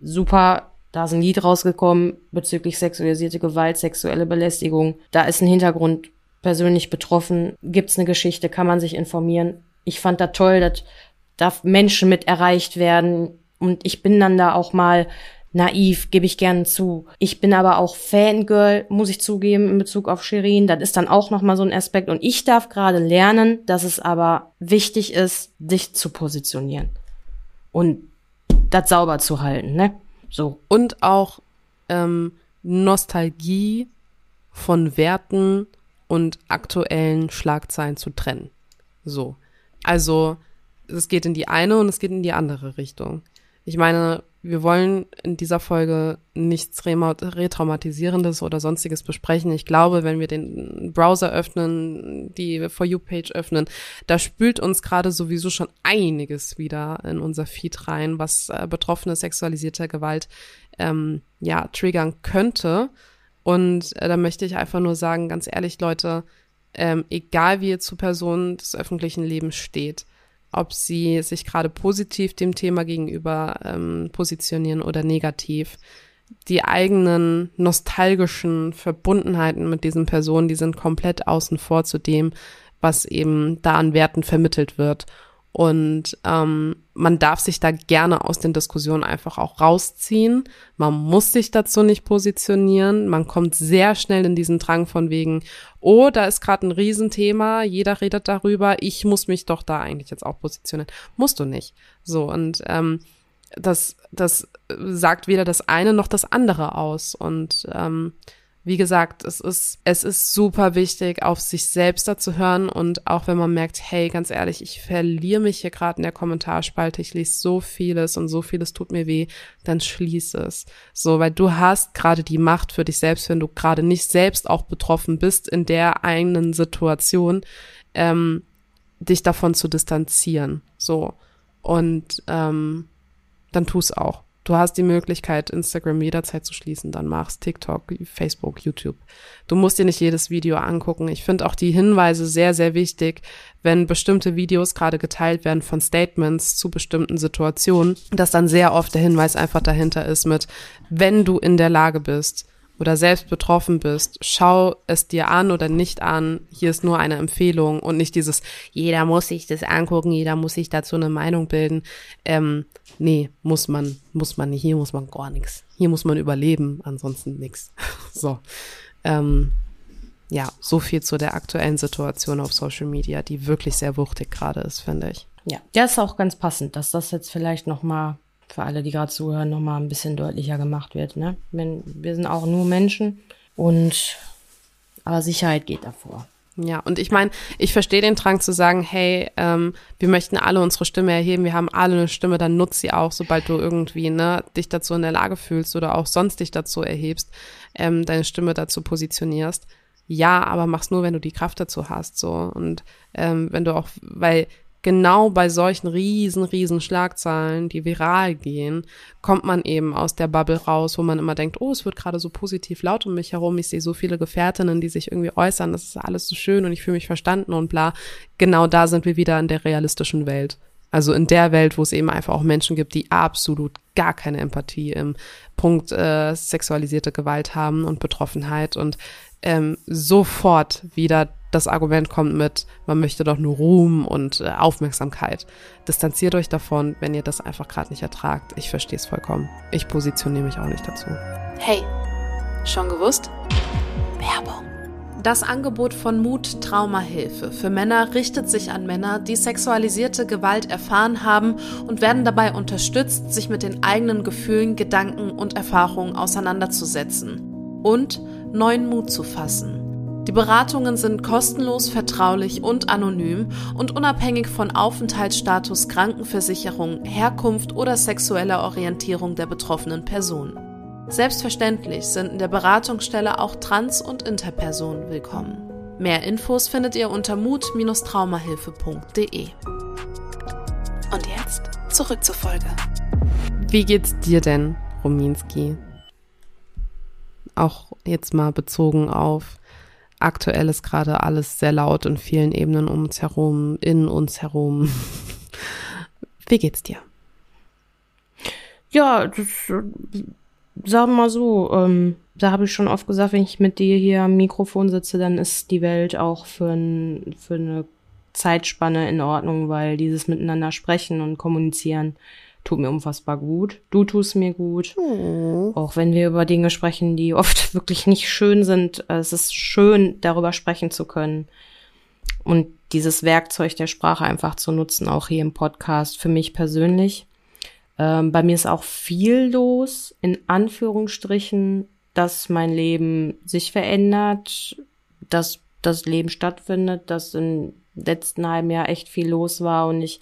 Speaker 3: super, da ist ein Lied rausgekommen bezüglich sexualisierte Gewalt, sexuelle Belästigung. Da ist ein Hintergrund persönlich betroffen, gibt's eine Geschichte, kann man sich informieren. Ich fand da toll, dass da Menschen mit erreicht werden und ich bin dann da auch mal naiv, gebe ich gern zu. Ich bin aber auch Fangirl, muss ich zugeben, in Bezug auf Shirin. Das ist dann auch nochmal so ein Aspekt. Und ich darf gerade lernen, dass es aber wichtig ist, dich zu positionieren. Und das sauber zu halten, ne? So.
Speaker 5: Und auch ähm, Nostalgie von Werten und aktuellen Schlagzeilen zu trennen. So. Also, es geht in die eine und es geht in die andere Richtung. Ich meine, wir wollen in dieser Folge nichts Retraumatisierendes oder sonstiges besprechen. Ich glaube, wenn wir den Browser öffnen, die For You-Page öffnen, da spült uns gerade sowieso schon einiges wieder in unser Feed rein, was äh, betroffene sexualisierter Gewalt ähm, ja triggern könnte. Und äh, da möchte ich einfach nur sagen, ganz ehrlich, Leute, ähm, egal wie ihr zu Personen des öffentlichen Lebens steht, ob sie sich gerade positiv dem Thema gegenüber ähm, positionieren oder negativ. Die eigenen nostalgischen Verbundenheiten mit diesen Personen, die sind komplett außen vor zu dem, was eben da an Werten vermittelt wird. Und ähm, man darf sich da gerne aus den Diskussionen einfach auch rausziehen. Man muss sich dazu nicht positionieren. Man kommt sehr schnell in diesen Drang von wegen, oh, da ist gerade ein Riesenthema, jeder redet darüber, ich muss mich doch da eigentlich jetzt auch positionieren. Musst du nicht. So, und ähm, das, das sagt weder das eine noch das andere aus. Und ähm, wie gesagt, es ist, es ist super wichtig, auf sich selbst da zu hören und auch wenn man merkt, hey, ganz ehrlich, ich verliere mich hier gerade in der Kommentarspalte, ich lese so vieles und so vieles tut mir weh, dann schließ es. So, weil du hast gerade die Macht für dich selbst, wenn du gerade nicht selbst auch betroffen bist in der eigenen Situation, ähm, dich davon zu distanzieren. So. Und ähm, dann tu es auch. Du hast die Möglichkeit, Instagram jederzeit zu schließen, dann machst TikTok, Facebook, YouTube. Du musst dir nicht jedes Video angucken. Ich finde auch die Hinweise sehr, sehr wichtig, wenn bestimmte Videos gerade geteilt werden von Statements zu bestimmten Situationen, dass dann sehr oft der Hinweis einfach dahinter ist mit, wenn du in der Lage bist, oder selbst betroffen bist, schau es dir an oder nicht an. Hier ist nur eine Empfehlung und nicht dieses, jeder muss sich das angucken, jeder muss sich dazu eine Meinung bilden. Ähm, nee, muss man, muss man nicht. Hier muss man gar nichts. Hier muss man überleben, ansonsten nichts. So. Ähm, ja, so viel zu der aktuellen Situation auf Social Media, die wirklich sehr wuchtig gerade ist, finde ich.
Speaker 3: Ja, ja, ist auch ganz passend, dass das jetzt vielleicht noch mal für alle, die gerade zuhören, nochmal ein bisschen deutlicher gemacht wird. Ne? Wir sind auch nur Menschen und aber Sicherheit geht davor.
Speaker 5: Ja, und ich meine, ich verstehe den Drang zu sagen, hey, ähm, wir möchten alle unsere Stimme erheben, wir haben alle eine Stimme, dann nutz sie auch, sobald du irgendwie ne, dich dazu in der Lage fühlst oder auch sonst dich dazu erhebst, ähm, deine Stimme dazu positionierst. Ja, aber mach's nur, wenn du die Kraft dazu hast, so und ähm, wenn du auch, weil genau bei solchen riesen, riesen Schlagzeilen, die viral gehen, kommt man eben aus der Bubble raus, wo man immer denkt, oh, es wird gerade so positiv laut um mich herum, ich sehe so viele Gefährtinnen, die sich irgendwie äußern, das ist alles so schön und ich fühle mich verstanden und bla. Genau da sind wir wieder in der realistischen Welt. Also in der Welt, wo es eben einfach auch Menschen gibt, die absolut gar keine Empathie im Punkt äh, sexualisierte Gewalt haben und Betroffenheit und ähm, sofort wieder das Argument kommt mit, man möchte doch nur Ruhm und äh, Aufmerksamkeit. Distanziert euch davon, wenn ihr das einfach gerade nicht ertragt. Ich verstehe es vollkommen. Ich positioniere mich auch nicht dazu.
Speaker 2: Hey, schon gewusst? Werbung. Das Angebot von Mut Traumahilfe für Männer richtet sich an Männer, die sexualisierte Gewalt erfahren haben und werden dabei unterstützt, sich mit den eigenen Gefühlen, Gedanken und Erfahrungen auseinanderzusetzen und neuen Mut zu fassen. Die Beratungen sind kostenlos, vertraulich und anonym und unabhängig von Aufenthaltsstatus, Krankenversicherung, Herkunft oder sexueller Orientierung der betroffenen Person. Selbstverständlich sind in der Beratungsstelle auch Trans- und Interpersonen willkommen. Mehr Infos findet ihr unter mut-traumahilfe.de. Und jetzt zurück zur Folge.
Speaker 5: Wie geht's dir denn, Rominski? Auch jetzt mal bezogen auf aktuell ist gerade alles sehr laut in vielen Ebenen um uns herum, in uns herum. Wie geht's dir?
Speaker 3: Ja, das, sagen wir mal so, ähm, da habe ich schon oft gesagt, wenn ich mit dir hier am Mikrofon sitze, dann ist die Welt auch für, ein, für eine Zeitspanne in Ordnung, weil dieses Miteinander sprechen und kommunizieren, tut mir unfassbar gut. Du tust mir gut.
Speaker 4: Oh.
Speaker 3: Auch wenn wir über Dinge sprechen, die oft wirklich nicht schön sind. äh, Es ist schön, darüber sprechen zu können. Und dieses Werkzeug der Sprache einfach zu nutzen, auch hier im Podcast, für mich persönlich. Ähm, bei mir ist auch viel los, in Anführungsstrichen, dass mein Leben sich verändert, dass das Leben stattfindet, dass im letzten halben Jahr echt viel los war und ich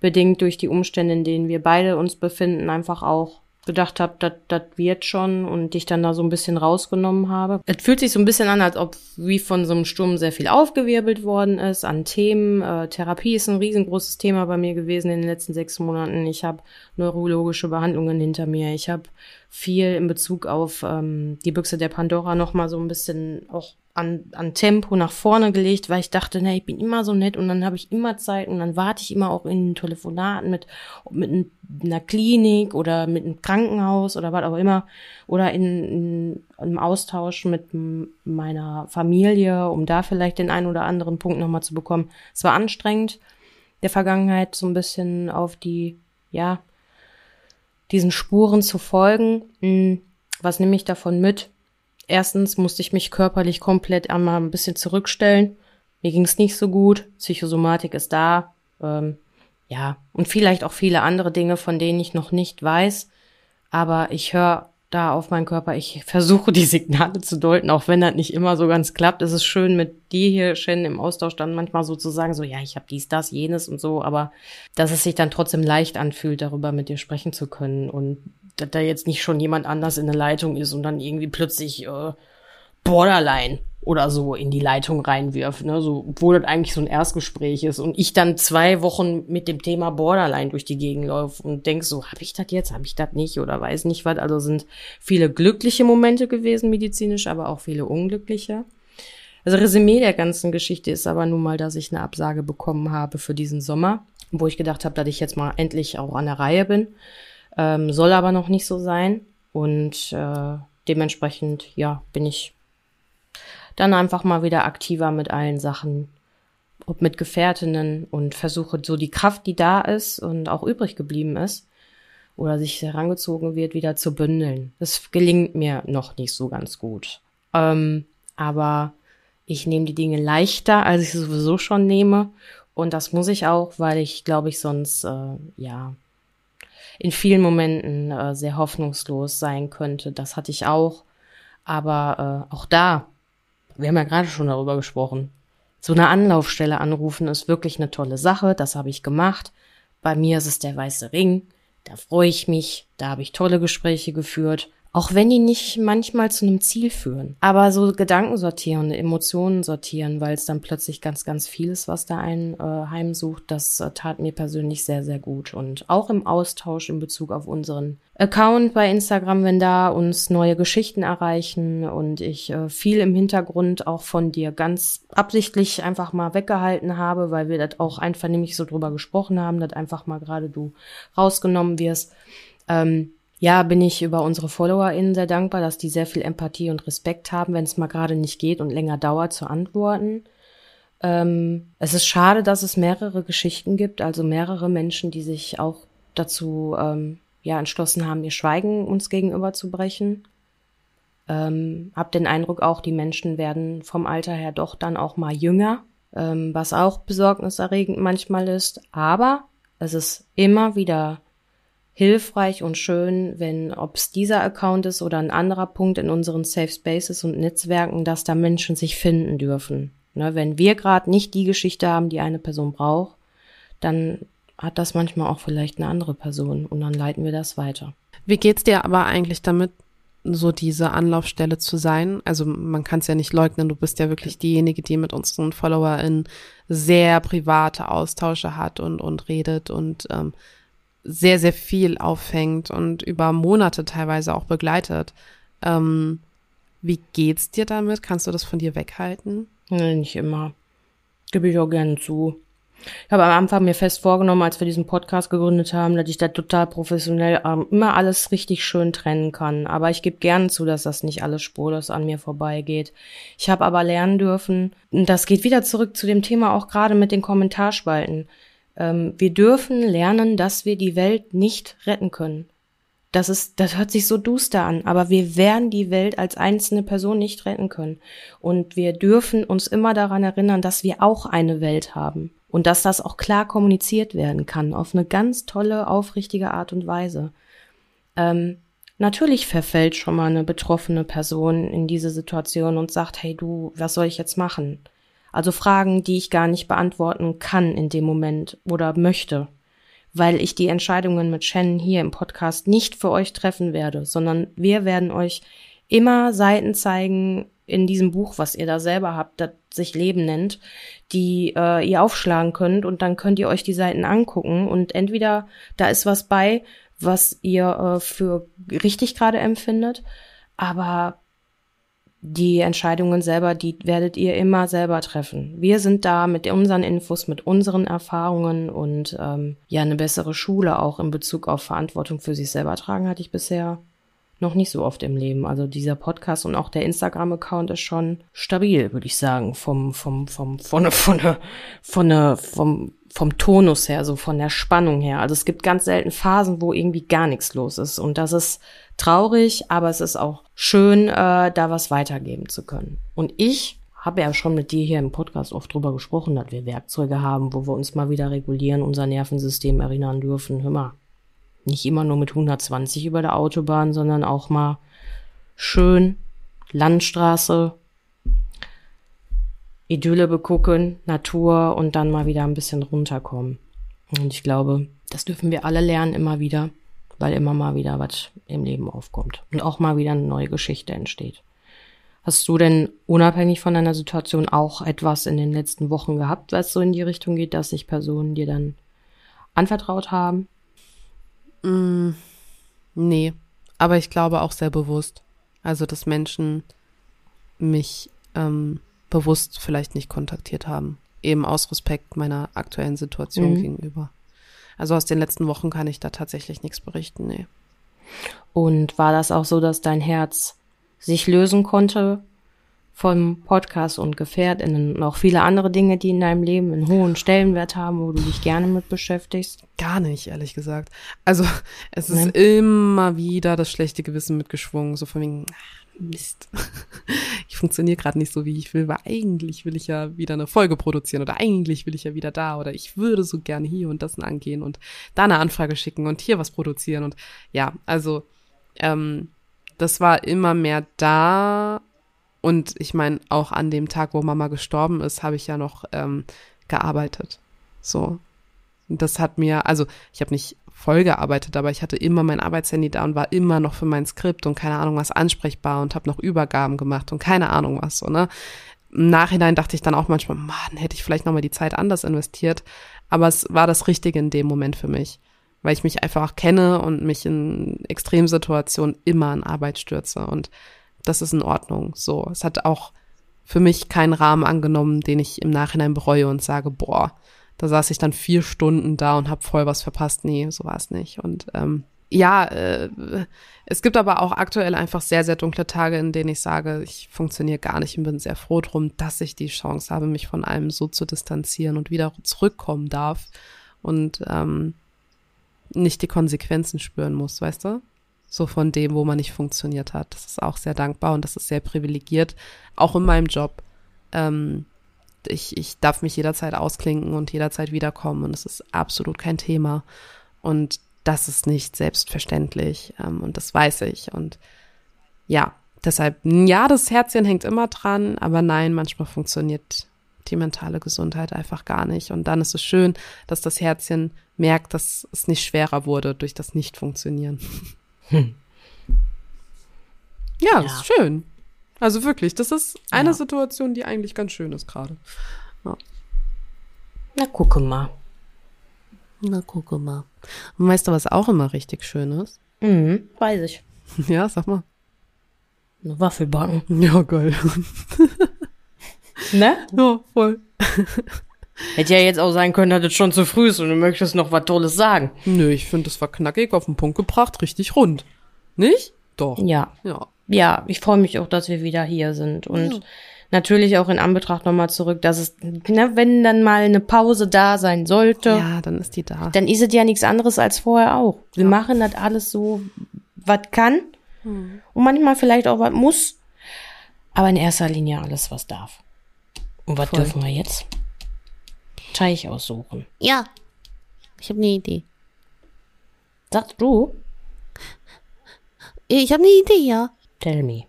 Speaker 3: bedingt durch die Umstände, in denen wir beide uns befinden, einfach auch gedacht habe, das wird schon und dich dann da so ein bisschen rausgenommen habe. Es fühlt sich so ein bisschen an, als ob wie von so einem Sturm sehr viel aufgewirbelt worden ist an Themen. Äh, Therapie ist ein riesengroßes Thema bei mir gewesen in den letzten sechs Monaten. Ich habe neurologische Behandlungen hinter mir. Ich habe viel in Bezug auf ähm, die Büchse der Pandora noch mal so ein bisschen auch an, an Tempo nach vorne gelegt, weil ich dachte, ne, ich bin immer so nett und dann habe ich immer Zeit und dann warte ich immer auch in Telefonaten mit, mit einer Klinik oder mit einem Krankenhaus oder was auch immer oder in, in einem Austausch mit meiner Familie, um da vielleicht den einen oder anderen Punkt nochmal zu bekommen. Es war anstrengend, der Vergangenheit so ein bisschen auf die, ja, diesen Spuren zu folgen. Hm, Was nehme ich davon mit? Erstens musste ich mich körperlich komplett einmal ein bisschen zurückstellen. Mir ging es nicht so gut. Psychosomatik ist da. Ähm, ja, und vielleicht auch viele andere Dinge, von denen ich noch nicht weiß. Aber ich höre da auf meinen Körper. Ich versuche die Signale zu deuten, auch wenn das nicht immer so ganz klappt. Es ist schön mit dir hier, Shen, im Austausch dann manchmal so zu sagen, so ja, ich habe dies, das, jenes und so, aber dass es sich dann trotzdem leicht anfühlt, darüber mit dir sprechen zu können und dass da jetzt nicht schon jemand anders in der Leitung ist und dann irgendwie plötzlich äh, Borderline oder so in die Leitung reinwirft, ne? So, obwohl das eigentlich so ein Erstgespräch ist und ich dann zwei Wochen mit dem Thema Borderline durch die Gegend laufe und denk so, habe ich das jetzt, habe ich das nicht oder weiß nicht was. Also sind viele glückliche Momente gewesen medizinisch, aber auch viele unglückliche. Also Resümee der ganzen Geschichte ist aber nun mal, dass ich eine Absage bekommen habe für diesen Sommer, wo ich gedacht habe, dass ich jetzt mal endlich auch an der Reihe bin. Ähm, soll aber noch nicht so sein. Und äh, dementsprechend, ja, bin ich dann einfach mal wieder aktiver mit allen Sachen, ob mit Gefährtinnen und versuche so die Kraft, die da ist und auch übrig geblieben ist oder sich herangezogen wird, wieder zu bündeln. Das gelingt mir noch nicht so ganz gut. Ähm, aber ich nehme die Dinge leichter, als ich sowieso schon nehme. Und das muss ich auch, weil ich, glaube ich, sonst, äh, ja, in vielen Momenten äh, sehr hoffnungslos sein könnte. Das hatte ich auch. Aber äh, auch da, wir haben ja gerade schon darüber gesprochen, so eine Anlaufstelle anrufen ist wirklich eine tolle Sache. Das habe ich gemacht. Bei mir ist es der weiße Ring. Da freue ich mich. Da habe ich tolle Gespräche geführt. Auch wenn die nicht manchmal zu einem Ziel führen. Aber so Gedanken sortieren, Emotionen sortieren, weil es dann plötzlich ganz, ganz viel ist, was da einen äh, heimsucht, das äh, tat mir persönlich sehr, sehr gut. Und auch im Austausch in Bezug auf unseren Account bei Instagram, wenn da uns neue Geschichten erreichen und ich äh, viel im Hintergrund auch von dir ganz absichtlich einfach mal weggehalten habe, weil wir das auch einfach nämlich so drüber gesprochen haben, dass einfach mal gerade du rausgenommen wirst. Ähm, ja, bin ich über unsere FollowerInnen sehr dankbar, dass die sehr viel Empathie und Respekt haben, wenn es mal gerade nicht geht und länger dauert zu antworten. Ähm, es ist schade, dass es mehrere Geschichten gibt, also mehrere Menschen, die sich auch dazu ähm, ja entschlossen haben, ihr Schweigen uns gegenüber zu brechen. Ähm, hab den Eindruck auch, die Menschen werden vom Alter her doch dann auch mal jünger, ähm, was auch besorgniserregend manchmal ist. Aber es ist immer wieder hilfreich und schön, wenn, ob es dieser Account ist oder ein anderer Punkt in unseren Safe Spaces und Netzwerken, dass da Menschen sich finden dürfen. Ne, wenn wir gerade nicht die Geschichte haben, die eine Person braucht, dann hat das manchmal auch vielleicht eine andere Person und dann leiten wir das weiter.
Speaker 5: Wie geht's dir aber eigentlich damit, so diese Anlaufstelle zu sein? Also man kann es ja nicht leugnen, du bist ja wirklich diejenige, die mit unseren FollowerInnen sehr private Austausche hat und, und redet und ähm, sehr, sehr viel auffängt und über Monate teilweise auch begleitet. Ähm, wie geht's dir damit? Kannst du das von dir weghalten?
Speaker 3: Nee, nicht immer. Gebe ich auch gerne zu. Ich habe am Anfang mir fest vorgenommen, als wir diesen Podcast gegründet haben, dass ich da total professionell ähm, immer alles richtig schön trennen kann. Aber ich gebe gerne zu, dass das nicht alles spurlos an mir vorbeigeht. Ich habe aber lernen dürfen, und das geht wieder zurück zu dem Thema auch gerade mit den Kommentarspalten. Ähm, wir dürfen lernen, dass wir die Welt nicht retten können. Das ist, das hört sich so duster an, aber wir werden die Welt als einzelne Person nicht retten können. Und wir dürfen uns immer daran erinnern, dass wir auch eine Welt haben. Und dass das auch klar kommuniziert werden kann, auf eine ganz tolle, aufrichtige Art und Weise. Ähm, natürlich verfällt schon mal eine betroffene Person in diese Situation und sagt, hey du, was soll ich jetzt machen? Also Fragen, die ich gar nicht beantworten kann in dem Moment oder möchte weil ich die Entscheidungen mit Shannon hier im Podcast nicht für euch treffen werde, sondern wir werden euch immer Seiten zeigen in diesem Buch, was ihr da selber habt, das sich Leben nennt, die äh, ihr aufschlagen könnt. Und dann könnt ihr euch die Seiten angucken. Und entweder da ist was bei, was ihr äh, für richtig gerade empfindet, aber die Entscheidungen selber, die werdet ihr immer selber treffen. Wir sind da mit unseren Infos, mit unseren Erfahrungen und ähm, ja, eine bessere Schule auch in Bezug auf Verantwortung für sich selber tragen hatte ich bisher noch nicht so oft im Leben. Also dieser Podcast und auch der Instagram-Account ist schon stabil, würde ich sagen, vom vom vom von von von der vom vom Tonus her, so von der Spannung her. Also es gibt ganz selten Phasen, wo irgendwie gar nichts los ist und das ist traurig, aber es ist auch schön, äh, da was weitergeben zu können. Und ich habe ja schon mit dir hier im Podcast oft drüber gesprochen, dass wir Werkzeuge haben, wo wir uns mal wieder regulieren, unser Nervensystem erinnern dürfen. Hör mal, nicht immer nur mit 120 über der Autobahn, sondern auch mal schön Landstraße, Idylle begucken, Natur und dann mal wieder ein bisschen runterkommen. Und ich glaube, das dürfen wir alle lernen immer wieder, weil immer mal wieder was im Leben aufkommt und auch mal wieder eine neue Geschichte entsteht. Hast du denn unabhängig von deiner Situation auch etwas in den letzten Wochen gehabt, was so in die Richtung geht, dass sich Personen dir dann anvertraut haben?
Speaker 5: Mm, nee, aber ich glaube auch sehr bewusst. Also, dass Menschen mich ähm, bewusst vielleicht nicht kontaktiert haben. Eben aus Respekt meiner aktuellen Situation mhm. gegenüber. Also aus den letzten Wochen kann ich da tatsächlich nichts berichten, nee.
Speaker 3: Und war das auch so, dass dein Herz sich lösen konnte vom Podcast und GefährtInnen und auch viele andere Dinge, die in deinem Leben einen hohen Stellenwert haben, wo du dich gerne mit beschäftigst?
Speaker 5: Gar nicht, ehrlich gesagt. Also es ist nee. immer wieder das schlechte Gewissen mitgeschwungen, so von wegen, Mist. Ich funktioniere gerade nicht so, wie ich will, weil eigentlich will ich ja wieder eine Folge produzieren oder eigentlich will ich ja wieder da oder ich würde so gerne hier und das angehen und da eine Anfrage schicken und hier was produzieren und ja, also ähm, das war immer mehr da und ich meine, auch an dem Tag, wo Mama gestorben ist, habe ich ja noch ähm, gearbeitet. So. Das hat mir, also ich habe nicht voll gearbeitet, aber ich hatte immer mein Arbeitshandy da und war immer noch für mein Skript und keine Ahnung was ansprechbar und habe noch Übergaben gemacht und keine Ahnung was so, ne? Im Nachhinein dachte ich dann auch manchmal, Mann, hätte ich vielleicht nochmal die Zeit anders investiert. Aber es war das Richtige in dem Moment für mich, weil ich mich einfach kenne und mich in Extremsituationen immer an Arbeit stürze. Und das ist in Ordnung. So, es hat auch für mich keinen Rahmen angenommen, den ich im Nachhinein bereue und sage, boah, da saß ich dann vier Stunden da und habe voll was verpasst. Nee, so war es nicht. Und ähm, ja, äh, es gibt aber auch aktuell einfach sehr, sehr dunkle Tage, in denen ich sage, ich funktioniere gar nicht und bin sehr froh drum, dass ich die Chance habe, mich von allem so zu distanzieren und wieder zurückkommen darf und ähm, nicht die Konsequenzen spüren muss, weißt du? So von dem, wo man nicht funktioniert hat. Das ist auch sehr dankbar und das ist sehr privilegiert, auch in meinem Job. Ähm, ich, ich darf mich jederzeit ausklinken und jederzeit wiederkommen und es ist absolut kein Thema. Und das ist nicht selbstverständlich ähm, und das weiß ich. Und ja, deshalb, ja, das Herzchen hängt immer dran, aber nein, manchmal funktioniert die mentale Gesundheit einfach gar nicht. Und dann ist es schön, dass das Herzchen merkt, dass es nicht schwerer wurde durch das Nicht-Funktionieren. Hm. Ja, ja, ist schön. Also wirklich, das ist eine ja. Situation, die eigentlich ganz schön ist gerade. Ja.
Speaker 3: Na, gucke mal.
Speaker 5: Na, gucke mal. Und weißt du, was auch immer richtig schön ist?
Speaker 3: Mhm, weiß ich.
Speaker 5: Ja, sag mal.
Speaker 3: Eine Waffelbacken.
Speaker 5: Ja, geil.
Speaker 3: ne?
Speaker 5: Ja, voll.
Speaker 3: Hätte ja jetzt auch sein können, dass es schon zu früh ist und du möchtest noch was Tolles sagen.
Speaker 5: Nö, ich finde, es war knackig auf den Punkt gebracht, richtig rund. Nicht? Doch.
Speaker 3: Ja.
Speaker 5: Ja
Speaker 3: ja, ich freue mich auch, dass wir wieder hier sind. Und ja. Natürlich auch in Anbetracht nochmal zurück, dass es, ne, wenn dann mal eine Pause da sein sollte,
Speaker 5: Ja, dann ist die da.
Speaker 3: dann ist es ja nichts anderes als vorher auch. Wir machen das alles so, was kann
Speaker 5: Hm.
Speaker 3: und manchmal vielleicht auch was muss, aber in erster Linie alles, was darf. Und was
Speaker 5: Voll.
Speaker 3: dürfen wir jetzt? Teich aussuchen.
Speaker 4: Ja. Ich habe eine Idee.
Speaker 3: Sagst du?
Speaker 4: Ich habe eine Idee, ja.
Speaker 3: Tell me.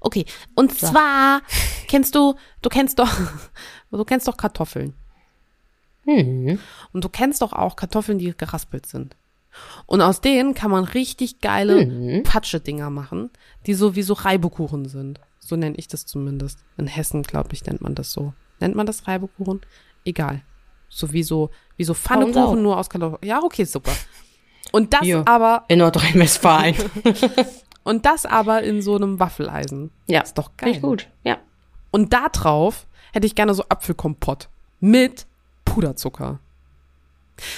Speaker 4: Okay. Und zwar
Speaker 5: Kennst du, du kennst doch, du kennst doch Kartoffeln.
Speaker 3: Hm.
Speaker 5: Und du kennst doch auch Kartoffeln, die geraspelt sind. Und aus denen kann man richtig geile
Speaker 3: Mhm.
Speaker 5: Patsche-Dinger machen, die so wie so Reibekuchen sind. So nenne ich das zumindest. In Hessen, glaube ich, nennt man das so. Nennt man das Reibekuchen? Egal. So wie so, wie so. Pfannekuchen nur aus Kartoffeln. Ja, okay, super. Und das
Speaker 3: Hier.
Speaker 5: aber,
Speaker 3: In Nordrhein-Westfalen.
Speaker 5: und das aber in so einem Waffeleisen.
Speaker 3: ja.
Speaker 5: Ist doch geil.
Speaker 3: ich gut. Ja.
Speaker 5: Und da drauf hätte ich gerne so Apfelkompott mit Puderzucker.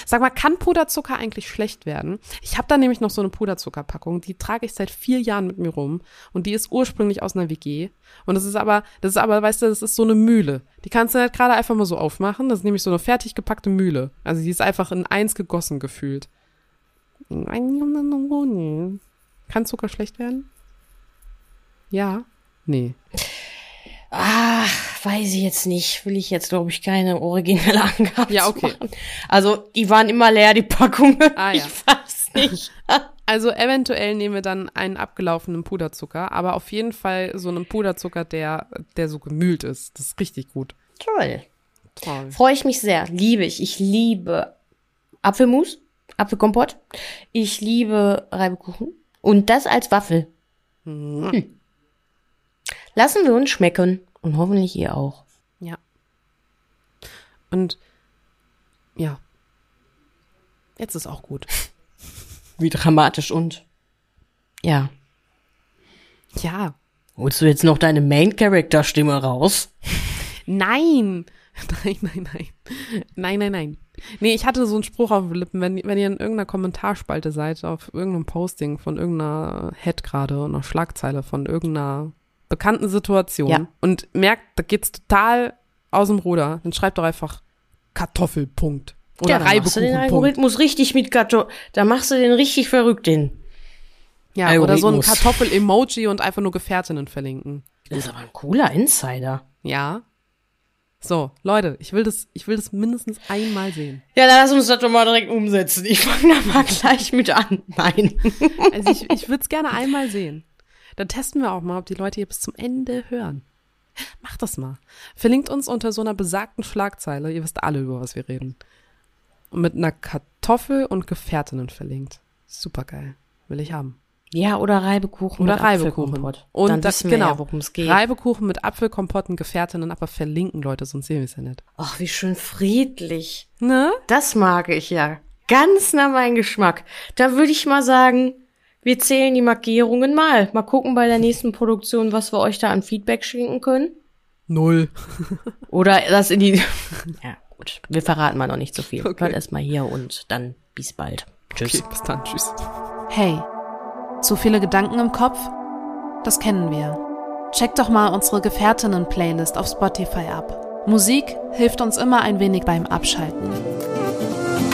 Speaker 5: Sag mal, kann Puderzucker eigentlich schlecht werden? Ich habe da nämlich noch so eine Puderzuckerpackung, die trage ich seit vier Jahren mit mir rum und die ist ursprünglich aus einer WG. Und das ist aber, das ist aber, weißt du, das ist so eine Mühle. Die kannst du halt gerade einfach mal so aufmachen. Das ist nämlich so eine fertig gepackte Mühle. Also die ist einfach in eins gegossen gefühlt. Kann Zucker schlecht werden? Ja? Nee.
Speaker 3: Ah, weiß ich jetzt nicht. Will ich jetzt, glaube ich, keine originelle Angabe
Speaker 5: Ja, okay.
Speaker 3: machen. Also, die waren immer leer, die Packungen.
Speaker 5: Ah, ja.
Speaker 3: Ich weiß nicht.
Speaker 5: Also eventuell nehmen wir dann einen abgelaufenen Puderzucker, aber auf jeden Fall so einen Puderzucker, der, der so gemühlt ist. Das ist richtig gut.
Speaker 3: Toll.
Speaker 5: Toll.
Speaker 3: Freue ich mich sehr. Liebe ich. Ich liebe Apfelmus, Apfelkompott. Ich liebe Reibekuchen. Und das als Waffel. Hm. Lassen wir uns schmecken. Und hoffentlich ihr auch.
Speaker 5: Ja. Und ja. Jetzt ist auch gut.
Speaker 3: Wie dramatisch und. Ja.
Speaker 5: Ja.
Speaker 3: Holst du jetzt noch deine Main-Character-Stimme raus?
Speaker 5: Nein. Nein, nein, nein. Nein, nein, nein. Nee, ich hatte so einen Spruch auf den Lippen, wenn, wenn ihr in irgendeiner Kommentarspalte seid, auf irgendeinem Posting von irgendeiner Head gerade, einer Schlagzeile von irgendeiner bekannten Situation
Speaker 3: Ja.
Speaker 5: und merkt, da geht's total aus dem Ruder, dann schreibt doch einfach Kartoffelpunkt. Oder
Speaker 3: ja, dann machst du den. Algorithmus richtig mit Karto. Da machst du den richtig verrückt, den.
Speaker 5: Ja, oder so ein
Speaker 3: Algorithmus.
Speaker 5: Kartoffel-Emoji und einfach nur Gefährtinnen verlinken.
Speaker 3: Das ist aber ein cooler Insider.
Speaker 5: Ja. So, Leute, ich will das, ich will das mindestens einmal sehen.
Speaker 3: Ja, dann lass uns das doch mal direkt umsetzen. Ich fange da mal gleich mit an. Nein.
Speaker 5: Also ich, ich würde es gerne einmal sehen. Dann testen wir auch mal, ob die Leute hier bis zum Ende hören. Macht das mal. Verlinkt uns unter so einer besagten Schlagzeile. Ihr wisst alle, über was wir reden. Und mit einer Kartoffel und Gefährtinnen verlinkt. Supergeil. Will ich haben.
Speaker 3: Ja, oder Reibekuchen
Speaker 5: Oder
Speaker 3: mit
Speaker 5: Reibekuchen.
Speaker 3: Apfelkompott.
Speaker 5: Und
Speaker 3: dann
Speaker 5: da-
Speaker 3: wissen wir
Speaker 5: genau.
Speaker 3: ja, worum es geht.
Speaker 5: Reibekuchen mit Apfelkompotten, Gefährtinnen, aber verlinken, Leute, sonst sehen wir es ja nicht.
Speaker 3: Ach, wie schön friedlich.
Speaker 5: Ne?
Speaker 3: Das mag ich ja. Ganz nach meinem Geschmack. Da würde ich mal sagen, wir zählen die Markierungen mal. Mal gucken bei der nächsten Produktion, was wir euch da an Feedback schenken können.
Speaker 5: Null.
Speaker 3: Oder das in die. ja, gut. Wir verraten mal noch nicht so viel.
Speaker 5: Okay.
Speaker 3: Hört erstmal hier und dann bis bald. Tschüss.
Speaker 5: Okay, bis dann. Tschüss.
Speaker 2: Hey, zu viele Gedanken im Kopf? Das kennen wir. Check doch mal unsere Gefährtinnen-Playlist auf Spotify ab. Musik hilft uns immer ein wenig beim Abschalten.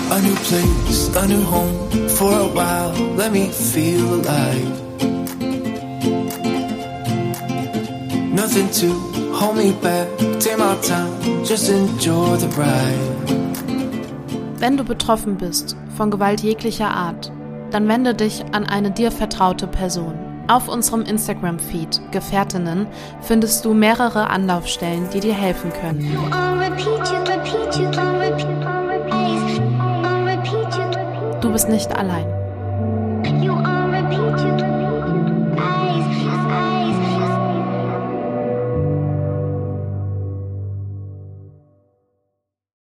Speaker 7: A new place, a new home for a while. Let me feel alive. Nothing to hold me back. Take my time, just enjoy the ride.
Speaker 2: Wenn du betroffen bist von Gewalt jeglicher Art, dann wende dich an eine dir vertraute Person. Auf unserem Instagram-Feed Gefährtinnen findest du mehrere Anlaufstellen, die dir helfen können. Du bist nicht allein.